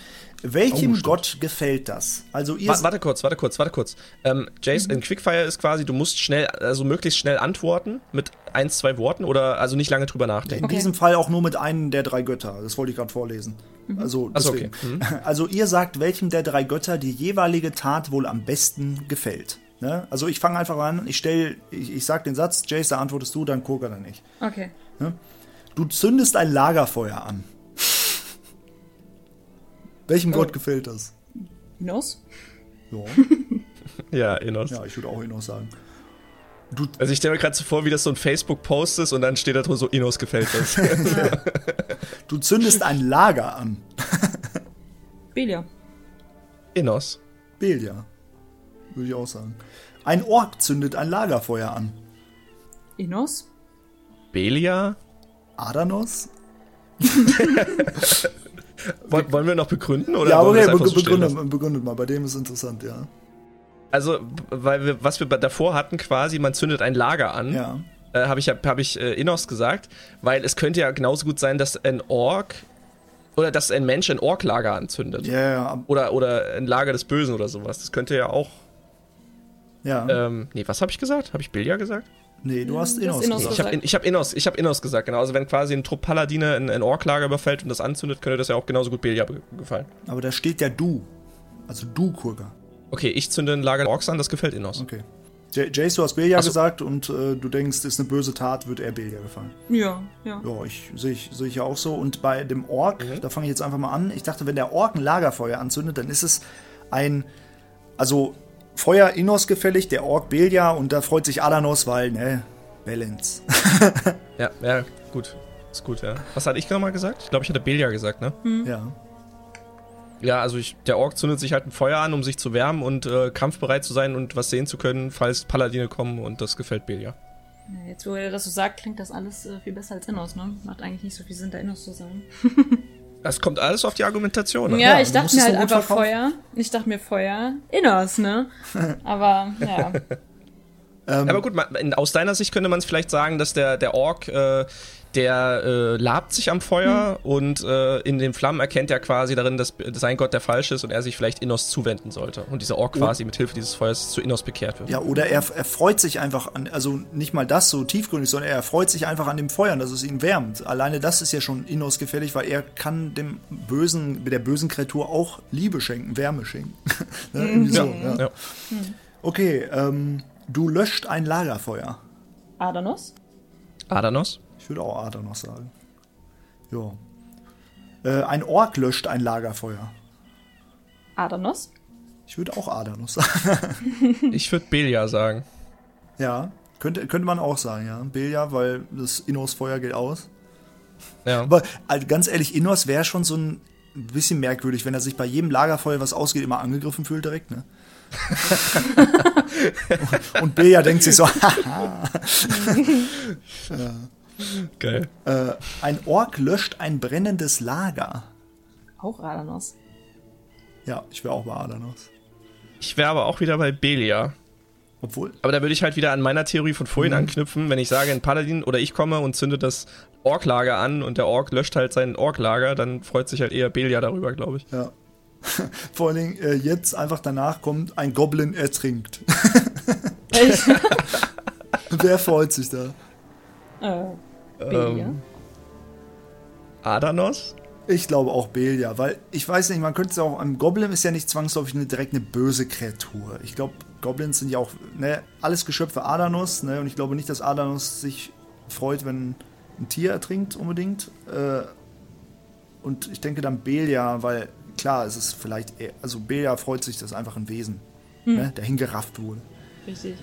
Welchem oh, Gott gefällt das? Also ihr. Warte, warte kurz, warte kurz, warte kurz. Ähm, Jace, mhm. in Quickfire ist quasi, du musst schnell, also möglichst schnell antworten mit ein, zwei Worten oder also nicht lange drüber nachdenken. In okay. diesem Fall auch nur mit einem der drei Götter. Das wollte ich gerade vorlesen. Mhm. Also, Achso, okay. Mhm. *laughs* also ihr sagt, welchem der drei Götter die jeweilige Tat wohl am besten gefällt. Ne? Also ich fange einfach an, ich stelle, ich, ich sag den Satz, Jace, da antwortest du, dann Koga dann nicht. Okay. Ne? Du zündest ein Lagerfeuer an. Welchem oh. Gott gefällt das? Inos? Ja. *laughs* ja, Inos. Ja, ich würde auch Inos sagen. Du also ich stelle mir gerade so vor, wie das so ein Facebook-Post ist und dann steht da drunter so, Inos gefällt das. *laughs* du zündest ein Lager an. Belia. Inos. Belia. Würde ich auch sagen. Ein Ork zündet ein Lagerfeuer an. Inos? Belia? Adanos? *laughs* Wollen wir noch begründen? Oder ja, okay, be so begründet, begründet mal. Bei dem ist interessant, ja. Also, weil wir, was wir davor hatten, quasi, man zündet ein Lager an. Ja. Äh, habe ich, hab ich äh, Innos gesagt, weil es könnte ja genauso gut sein, dass ein Ork oder dass ein Mensch ein Ork-Lager anzündet. Ja, ja. Oder, oder ein Lager des Bösen oder sowas. Das könnte ja auch ja. Ähm, nee, was habe ich gesagt? Habe ich Bilja gesagt? Nee, du hast Innos, Innos gesagt. Ich habe hab Innos, hab Innos gesagt, genau. Also wenn quasi ein Trupp Paladine ein, ein Orklager überfällt und das anzündet, könnte das ja auch genauso gut Bilja gefallen. Aber da steht ja du. Also du, Kurga. Okay, ich zünde ein Lager Orks an, das gefällt Innos. Okay. Jace, du hast Belia so. gesagt und äh, du denkst, ist eine böse Tat, wird er Belia gefallen. Ja, ja. Ja, ich sehe ich, seh ich ja auch so. Und bei dem Ork, mhm. da fange ich jetzt einfach mal an. Ich dachte, wenn der Ork ein Lagerfeuer anzündet, dann ist es ein, also Feuer Innos gefällig, der Ork Belia und da freut sich Alanos, weil, ne, Balance. *laughs* ja, ja, gut. Ist gut, ja. Was hatte ich nochmal gesagt? Ich glaube, ich hatte Belia gesagt, ne? Hm. Ja. Ja, also ich, der Ork zündet sich halt ein Feuer an, um sich zu wärmen und äh, kampfbereit zu sein und was sehen zu können, falls Paladine kommen und das gefällt Belia. Jetzt, wo er das so sagt, klingt das alles äh, viel besser als Innos, ne? Macht eigentlich nicht so viel Sinn, da Innos zu sagen. *laughs* Das kommt alles auf die Argumentation an. Ja, ja ich dachte mir halt einfach verkaufen. Feuer. Ich dachte mir Feuer, Innos, ne? *laughs* Aber, ja. Ähm, *laughs* Aber gut, aus deiner Sicht könnte man es vielleicht sagen, dass der, der Ork äh, der äh, labt sich am Feuer mhm. und äh, in den Flammen erkennt er quasi darin, dass sein Gott der falsche ist und er sich vielleicht Innos zuwenden sollte. Und dieser Ork quasi oh. mit Hilfe dieses Feuers zu Innos bekehrt wird. Ja, oder er, er freut sich einfach an, also nicht mal das so tiefgründig, sondern er freut sich einfach an dem Feuer, dass es ihn wärmt. Alleine das ist ja schon Innos gefährlich, weil er kann dem bösen, der bösen Kreatur auch Liebe schenken, Wärme schenken. *laughs* ne? mhm. so, ja. Ja. Okay, ähm, du löscht ein Lagerfeuer. Adanos? Adanos? Ich würde auch Ader noch sagen. Ja. Äh, ein Ork löscht ein Lagerfeuer. Adanos? Ich würde auch Adanos sagen. *laughs* ich würde Belia sagen. Ja, könnte, könnte man auch sagen, ja. Belia, weil das Innos-Feuer geht aus. Ja. Aber also ganz ehrlich, Innos wäre schon so ein bisschen merkwürdig, wenn er sich bei jedem Lagerfeuer, was ausgeht, immer angegriffen fühlt direkt, ne? und, *laughs* und Belia denkt sich so, *laughs* haha. ja. *laughs* Geil. Äh, ein Ork löscht ein brennendes Lager. Auch Adanos. Ja, ich wäre auch bei Adanos. Ich wäre aber auch wieder bei Belia. Obwohl. Aber da würde ich halt wieder an meiner Theorie von vorhin mhm. anknüpfen, wenn ich sage, ein Paladin oder ich komme und zünde das Ork-Lager an und der Ork löscht halt sein Ork-Lager, dann freut sich halt eher Belia darüber, glaube ich. Ja. *laughs* Vor allen Dingen, äh, jetzt einfach danach kommt ein Goblin ertrinkt. Echt? *laughs* Wer freut sich da? Äh, Belia? Ähm, Adanos? Ich glaube auch Belia, weil ich weiß nicht, man könnte es auch, ein Goblin ist ja nicht zwangsläufig eine, direkt eine böse Kreatur. Ich glaube, Goblins sind ja auch, ne, alles Geschöpfe Adanos, ne, und ich glaube nicht, dass Adanos sich freut, wenn ein Tier ertrinkt unbedingt. Äh, und ich denke dann Belia, weil klar, es ist vielleicht, eher, also Belia freut sich, dass einfach ein Wesen, hm. ne, der hingerafft wurde. Richtig.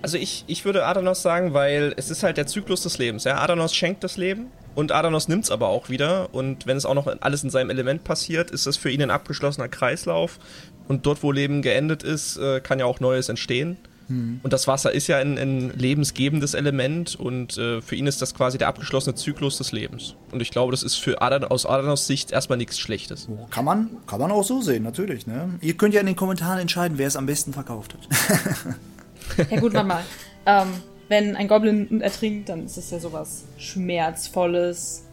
Also ich, ich würde Adanos sagen, weil es ist halt der Zyklus des Lebens. Ja? Adanos schenkt das Leben und Adanos nimmt es aber auch wieder. Und wenn es auch noch alles in seinem Element passiert, ist das für ihn ein abgeschlossener Kreislauf. Und dort, wo Leben geendet ist, äh, kann ja auch Neues entstehen. Hm. Und das Wasser ist ja ein, ein lebensgebendes Element und äh, für ihn ist das quasi der abgeschlossene Zyklus des Lebens. Und ich glaube, das ist für Adan aus Adanos Sicht erstmal nichts Schlechtes. Kann man, kann man auch so sehen, natürlich. Ne? Ihr könnt ja in den Kommentaren entscheiden, wer es am besten verkauft hat. *laughs* Ja gut, warte mal. Ähm, wenn ein Goblin ertrinkt, dann ist es ja sowas Schmerzvolles.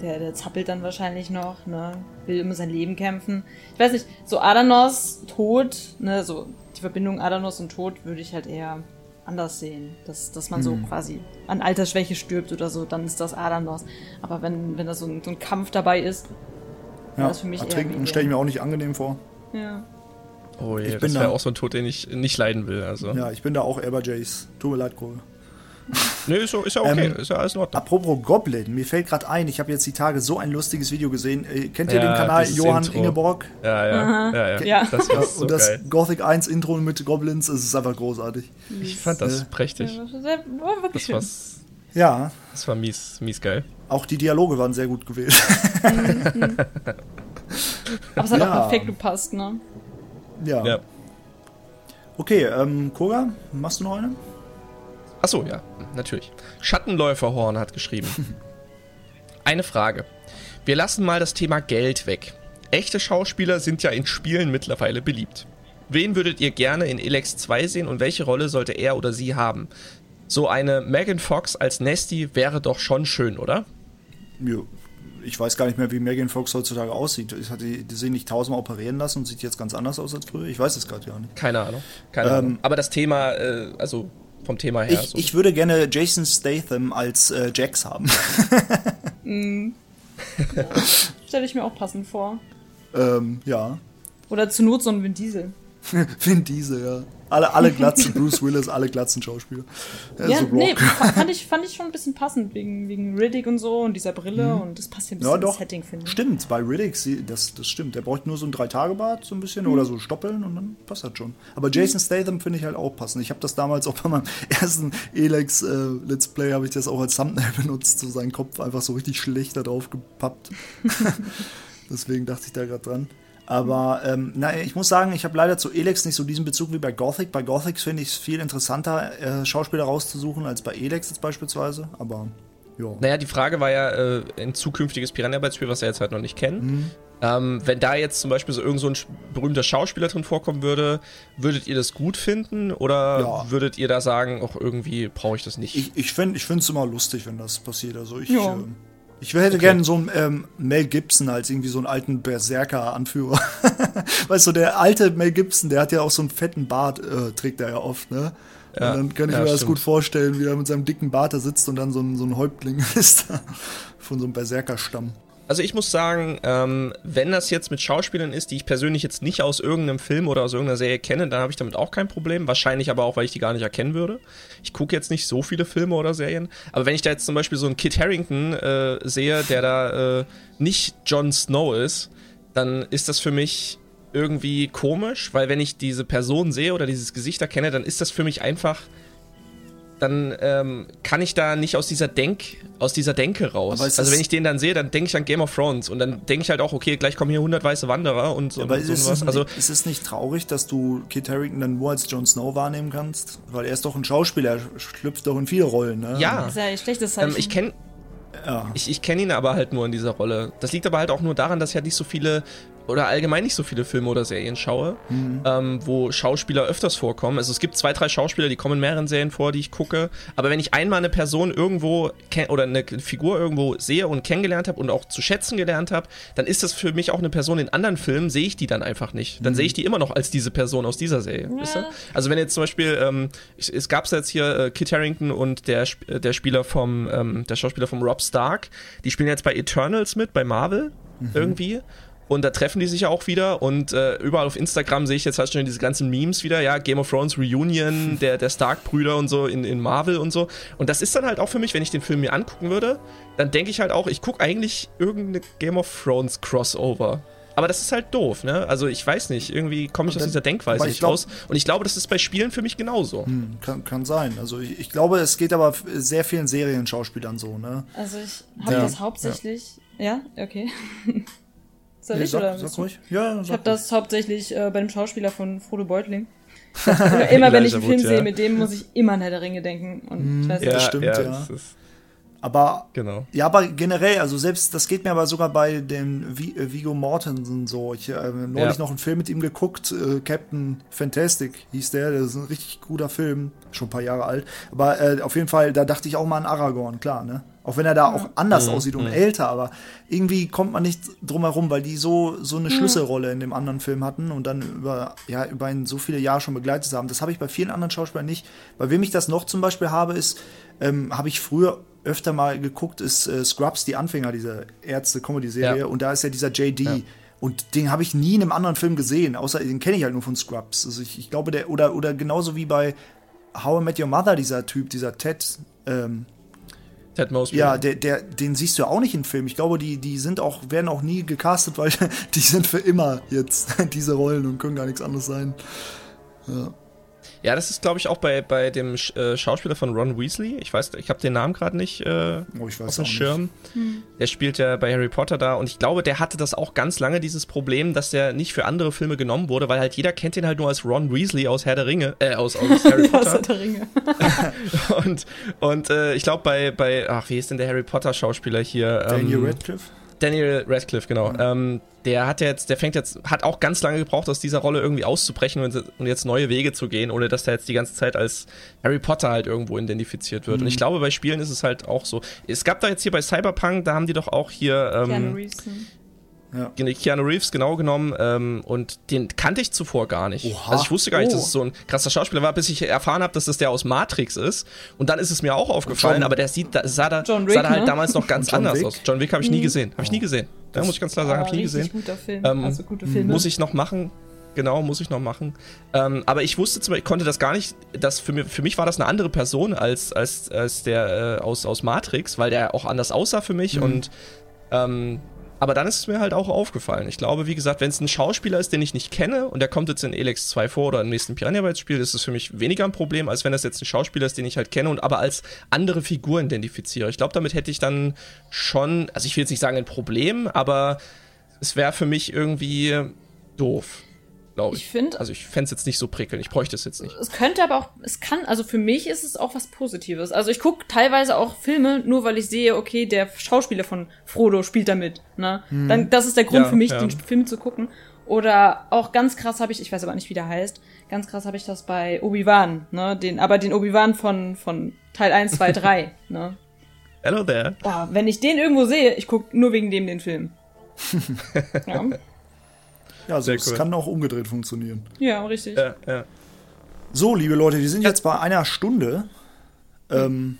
Der, der zappelt dann wahrscheinlich noch, ne? Will immer sein Leben kämpfen. Ich weiß nicht, so Adanos, Tod, ne, so die Verbindung Adanos und Tod würde ich halt eher anders sehen. Dass, dass man so hm. quasi an Altersschwäche stirbt oder so, dann ist das Adanos. Aber wenn, wenn da so ein, so ein Kampf dabei ist, ja, das für mich Ertrinken stelle ich mir auch nicht angenehm vor. Ja. Oh je, ich das wäre auch so ein Tod, den ich nicht leiden will. Also. Ja, ich bin da auch eher bei Jace. Tut mir leid, Kohl. *laughs* Nee, ist, ist ja okay, ähm, ist ja alles in Ordnung. Apropos Goblin, mir fällt gerade ein, ich habe jetzt die Tage so ein lustiges Video gesehen. Äh, kennt ihr ja, den Kanal Johann Intro. Ingeborg? Ja, ja, ja, ja, ja. Das, ja, so und das geil. Gothic 1 Intro mit Goblins, es ist einfach großartig. Ich fand das äh, prächtig. Ja, das war wirklich das schön. Ja. Das war mies, mies geil. Auch die Dialoge waren sehr gut gewählt. Mhm. *laughs* Aber es hat auch perfekt gepasst, ne? Ja. ja. Okay, ähm, Koga, machst du noch eine? Achso, ja, natürlich. Schattenläuferhorn hat geschrieben. *laughs* eine Frage. Wir lassen mal das Thema Geld weg. Echte Schauspieler sind ja in Spielen mittlerweile beliebt. Wen würdet ihr gerne in Elex 2 sehen und welche Rolle sollte er oder sie haben? So eine Megan Fox als Nesty wäre doch schon schön, oder? Ja, ich weiß gar nicht mehr, wie Megan Fox heutzutage aussieht. Ich hatte die sehen nicht tausendmal operieren lassen und sieht jetzt ganz anders aus als früher. Ich weiß es gerade gar nicht. Keine Ahnung. Keine ähm, Ahnung. Aber das Thema, äh, also vom Thema her. Ich, so. ich würde gerne Jason Statham als äh, Jax haben. *laughs* *laughs* mm. Stelle ich mir auch passend vor. Ähm, ja. Oder zu Not so ein Vin Diesel. *laughs* Vin Diesel, ja. Alle, alle *laughs* Glatzen, Bruce Willis, alle Glatzen Schauspieler. Ja, so nee, fand ich, fand ich schon ein bisschen passend, wegen, wegen Riddick und so und dieser Brille mhm. und das passt ja ein bisschen ja, doch. ins Setting, finde ich. Stimmt, bei Riddick, das, das stimmt. Der braucht nur so ein Drei-Tage-Bad, so ein bisschen, mhm. oder so Stoppeln und dann passt das schon. Aber Jason Statham finde ich halt auch passend. Ich habe das damals auch bei meinem *laughs* ersten Elex äh, Let's Play, habe ich das auch als Thumbnail *laughs* benutzt, so seinen Kopf einfach so richtig schlecht da drauf gepappt. Deswegen dachte ich da gerade dran. Aber ähm, na, ich muss sagen, ich habe leider zu Elex nicht so diesen Bezug wie bei Gothic. Bei Gothic finde ich es viel interessanter, äh, Schauspieler rauszusuchen als bei Elex jetzt beispielsweise. Aber ja. Naja, die Frage war ja äh, ein zukünftiges Piranha-Spiel, was wir jetzt halt noch nicht kennen. Mhm. Ähm, wenn da jetzt zum Beispiel so irgend so ein berühmter Schauspieler drin vorkommen würde, würdet ihr das gut finden oder ja. würdet ihr da sagen, auch irgendwie brauche ich das nicht? Ich, ich finde es immer lustig, wenn das passiert. Also ich, ja. äh, ich hätte okay. gerne so einen ähm, Mel Gibson als irgendwie so einen alten Berserker-Anführer. *laughs* weißt du, der alte Mel Gibson, der hat ja auch so einen fetten Bart, äh, trägt er ja oft, ne? Ja, und dann kann ich ja, mir das gut vorstellen, wie er mit seinem dicken Bart da sitzt und dann so ein, so ein Häuptling *laughs* ist von so einem Berserker-Stamm. Also ich muss sagen, ähm, wenn das jetzt mit Schauspielern ist, die ich persönlich jetzt nicht aus irgendeinem Film oder aus irgendeiner Serie kenne, dann habe ich damit auch kein Problem. Wahrscheinlich aber auch, weil ich die gar nicht erkennen würde. Ich gucke jetzt nicht so viele Filme oder Serien. Aber wenn ich da jetzt zum Beispiel so einen Kit Harrington äh, sehe, der da äh, nicht Jon Snow ist, dann ist das für mich irgendwie komisch, weil wenn ich diese Person sehe oder dieses Gesicht erkenne, dann ist das für mich einfach dann ähm, kann ich da nicht aus dieser Denk, aus dieser Denke raus. Also wenn ich den dann sehe, dann denke ich an Game of Thrones und dann denke ich halt auch, okay, gleich kommen hier 100 weiße Wanderer und so. Ja, aber und ist, es, also, ist es nicht traurig, dass du Kit Harington dann nur als Jon Snow wahrnehmen kannst? Weil er ist doch ein Schauspieler, er schlüpft doch in viele Rollen, ne? Ja. Das ist ja ein schlechtes Zeichen. Ähm, ich kenne ja. Ich, ich kenne ihn aber halt nur in dieser Rolle. Das liegt aber halt auch nur daran, dass ich halt nicht so viele oder allgemein nicht so viele Filme oder Serien schaue, mhm. ähm, wo Schauspieler öfters vorkommen. Also es gibt zwei, drei Schauspieler, die kommen in mehreren Serien vor, die ich gucke. Aber wenn ich einmal eine Person irgendwo oder eine Figur irgendwo sehe und kennengelernt habe und auch zu schätzen gelernt habe, dann ist das für mich auch eine Person in anderen Filmen, sehe ich die dann einfach nicht. Dann mhm. sehe ich die immer noch als diese Person aus dieser Serie. Ja. Weißt du? Also wenn jetzt zum Beispiel, ähm, es gab jetzt hier äh, Kit Harrington und der, der Spieler vom, ähm, der Schauspieler vom Rob Stark, die spielen jetzt bei Eternals mit, bei Marvel mhm. irgendwie. Und da treffen die sich ja auch wieder. Und äh, überall auf Instagram sehe ich jetzt halt schon diese ganzen Memes wieder. Ja, Game of Thrones Reunion, der, der Stark-Brüder und so in, in Marvel und so. Und das ist dann halt auch für mich, wenn ich den Film mir angucken würde, dann denke ich halt auch, ich gucke eigentlich irgendeine Game of Thrones Crossover. Aber das ist halt doof, ne? Also ich weiß nicht, irgendwie komme ich aus dieser Denkweise nicht glaub, raus. Und ich glaube, das ist bei Spielen für mich genauso. Hm, kann, kann sein. Also ich, ich, glaube, es geht aber sehr vielen Serienschauspielern so, ne? Also ich habe ja. das hauptsächlich. Ja, ja? okay. *laughs* Soll nee, ich sag, oder? Sag ruhig. Ja, ich habe das hauptsächlich äh, bei dem Schauspieler von Frodo Beutling. *laughs* immer wenn ich einen Film ja. sehe, mit dem muss ich immer an Herr der Ringe denken. Und mm, weiß ja, das stimmt, ja. ja. Aber genau. ja, aber generell, also selbst das geht mir aber sogar bei dem äh, Vigo Mortensen so. Ich habe äh, neulich ja. noch einen Film mit ihm geguckt, äh, Captain Fantastic hieß der. Das ist ein richtig guter Film, schon ein paar Jahre alt. Aber äh, auf jeden Fall, da dachte ich auch mal an Aragorn, klar, ne? Auch wenn er da auch anders mhm. aussieht und mhm. älter, aber irgendwie kommt man nicht drum herum, weil die so, so eine Schlüsselrolle in dem anderen Film hatten und dann über, ja, über ihn so viele Jahre schon begleitet haben. Das habe ich bei vielen anderen Schauspielern nicht. Bei wem ich das noch zum Beispiel habe, ist, ähm, habe ich früher öfter mal geguckt, ist äh, Scrubs, die Anfänger dieser Ärzte-Comedy-Serie. Ja. Und da ist ja dieser JD. Ja. Und den habe ich nie in einem anderen Film gesehen, außer den kenne ich halt nur von Scrubs. Also ich, ich glaube, der, oder, oder genauso wie bei How I Met Your Mother, dieser Typ, dieser Ted, ähm, Ted Mosby. Ja, der, der, den siehst du ja auch nicht im Film. Ich glaube, die, die sind auch, werden auch nie gecastet, weil *laughs* die sind für immer jetzt *laughs* diese Rollen und können gar nichts anderes sein. Ja. Ja, das ist, glaube ich, auch bei, bei dem äh, Schauspieler von Ron Weasley. Ich weiß, ich habe den Namen gerade nicht äh, oh, auf dem Schirm. Hm. Der spielt ja bei Harry Potter da und ich glaube, der hatte das auch ganz lange, dieses Problem, dass der nicht für andere Filme genommen wurde, weil halt jeder kennt ihn halt nur als Ron Weasley aus Herr der Ringe, äh, aus, aus *laughs* Harry Potter. aus Herr der Ringe. *laughs* und und äh, ich glaube, bei, bei, ach, wie ist denn der Harry Potter Schauspieler hier? Daniel ähm, Radcliffe? Daniel Radcliffe, genau. Mhm. Ähm, der hat jetzt, der fängt jetzt, hat auch ganz lange gebraucht, aus dieser Rolle irgendwie auszubrechen und, und, jetzt neue Wege zu gehen, ohne dass er jetzt die ganze Zeit als Harry Potter halt irgendwo identifiziert wird. Mhm. Und ich glaube, bei Spielen ist es halt auch so. Es gab da jetzt hier bei Cyberpunk, da haben die doch auch hier. Ähm. Ne? Ja. Keanu Reeves genau genommen ähm, und den kannte ich zuvor gar nicht. Oha. Also ich wusste gar nicht, oh. dass es so ein krasser Schauspieler war, bis ich erfahren habe, dass das der aus Matrix ist. Und dann ist es mir auch aufgefallen, John, aber der sieht, da, sah, da, Wick, sah da halt ne? damals noch ganz anders Wick? aus. John Wick habe ich nie mhm. gesehen. Habe ich nie gesehen. Da muss ich ganz klar sagen, habe ich nie gesehen. Guter Film. Ähm, also gute Filme. Muss ich noch machen. Genau, muss ich noch machen. Ähm, aber ich wusste zum Beispiel, ich konnte das gar nicht, das für, mich, für mich war das eine andere Person als, als, als der äh, aus, aus Matrix, weil der auch anders aussah für mich mhm. und ähm, aber dann ist es mir halt auch aufgefallen. Ich glaube, wie gesagt, wenn es ein Schauspieler ist, den ich nicht kenne und der kommt jetzt in Elex 2 vor oder im nächsten Piranha Bytes Spiel, ist es für mich weniger ein Problem, als wenn das jetzt ein Schauspieler ist, den ich halt kenne und aber als andere Figur identifiziere. Ich glaube, damit hätte ich dann schon, also ich will jetzt nicht sagen ein Problem, aber es wäre für mich irgendwie doof glaube ich. Ich finde. Also ich fände es jetzt nicht so prickelnd. Ich bräuchte es jetzt nicht. Es könnte aber auch, es kann, also für mich ist es auch was Positives. Also ich gucke teilweise auch Filme, nur weil ich sehe, okay, der Schauspieler von Frodo spielt da mit. Ne? Hm. Dann, das ist der Grund ja, für mich, ja. den Film zu gucken. Oder auch ganz krass habe ich, ich weiß aber nicht, wie der heißt, ganz krass habe ich das bei Obi-Wan, ne? Den, aber den Obi-Wan von, von Teil 1, 2, 3, ne? Hello there. Boah, wenn ich den irgendwo sehe, ich gucke nur wegen dem den Film. *laughs* ja. Ja, also es cool. kann auch umgedreht funktionieren. Ja, richtig. Ja, ja. So, liebe Leute, wir sind jetzt bei einer Stunde. Ähm,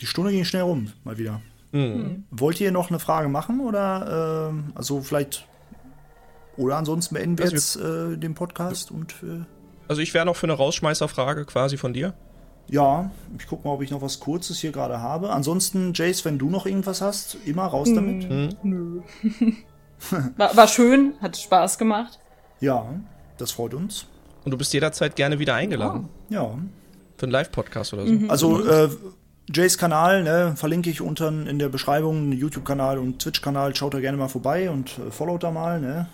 die Stunde ging schnell rum, mal wieder. Mhm. Wollt ihr noch eine Frage machen oder äh, also vielleicht oder ansonsten beenden wir also jetzt äh, den Podcast und äh, also ich wäre noch für eine Rausschmeißerfrage quasi von dir. Ja, ich gucke mal, ob ich noch was Kurzes hier gerade habe. Ansonsten, Jace, wenn du noch irgendwas hast, immer raus damit. Mhm. Nö. *laughs* *laughs* War, war schön, hat Spaß gemacht. Ja, das freut uns. Und du bist jederzeit gerne wieder eingeladen. Oh. Ja. Für einen Live-Podcast oder so. Mhm. Also, äh, Jays Kanal, ne, verlinke ich unten in der Beschreibung, YouTube-Kanal und Twitch-Kanal. Schaut da gerne mal vorbei und äh, followt da mal, ne?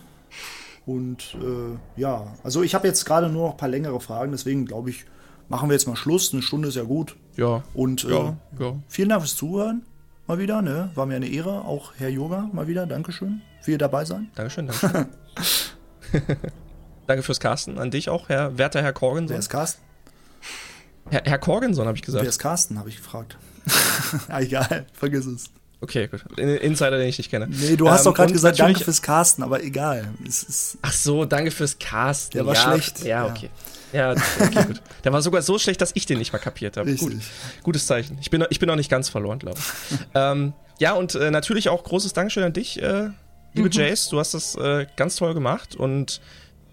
Und äh, ja, also ich habe jetzt gerade nur noch ein paar längere Fragen, deswegen glaube ich, machen wir jetzt mal Schluss. Eine Stunde ist ja gut. Ja. Und äh, ja, ja. vielen Dank fürs Zuhören mal wieder, ne? War mir eine Ehre. Auch Herr Yoga mal wieder. Dankeschön für Ihr dabei sein. Dankeschön, *laughs* danke. *laughs* danke fürs Casten. An dich auch, Herr werter Herr Corgenson. Wer ist Carsten? Herr, Herr Corgenson, habe ich gesagt. Wer ist Carsten, habe ich gefragt. *laughs* ah, egal, vergiss es. Okay, gut. Insider, den ich nicht kenne. Nee, du hast ähm, doch gerade gesagt, danke fürs Casten, aber egal. Ach so, danke fürs Casten. Der war ja, schlecht. Ja, okay. Ja, okay, gut. Der war sogar so schlecht, dass ich den nicht mal kapiert habe. Gut. Gutes Zeichen. Ich bin, ich bin noch nicht ganz verloren, glaube ich. *laughs* ähm, ja, und äh, natürlich auch großes Dankeschön an dich, äh, liebe mhm. Jace. Du hast das äh, ganz toll gemacht und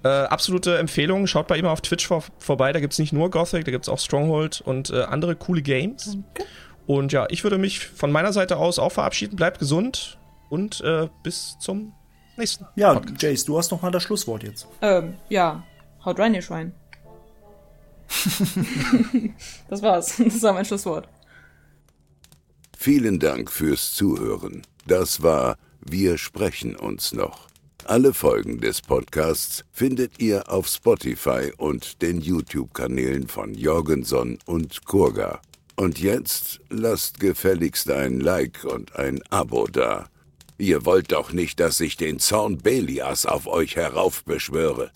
äh, absolute Empfehlung. Schaut bei ihm auf Twitch vor, vorbei. Da gibt es nicht nur Gothic, da gibt es auch Stronghold und äh, andere coole Games. Danke. Und ja, ich würde mich von meiner Seite aus auch verabschieden. Bleibt gesund und äh, bis zum nächsten. Ja, Podcast. Jace, du hast noch mal das Schlusswort jetzt. Ähm, ja, haut rein, ihr Schwein. *laughs* *laughs* das war's. Das war mein Schlusswort. Vielen Dank fürs Zuhören. Das war Wir sprechen uns noch. Alle Folgen des Podcasts findet ihr auf Spotify und den YouTube-Kanälen von Jorgenson und Kurga. Und jetzt lasst gefälligst ein Like und ein Abo da. Ihr wollt doch nicht, dass ich den Zorn Belias auf euch heraufbeschwöre.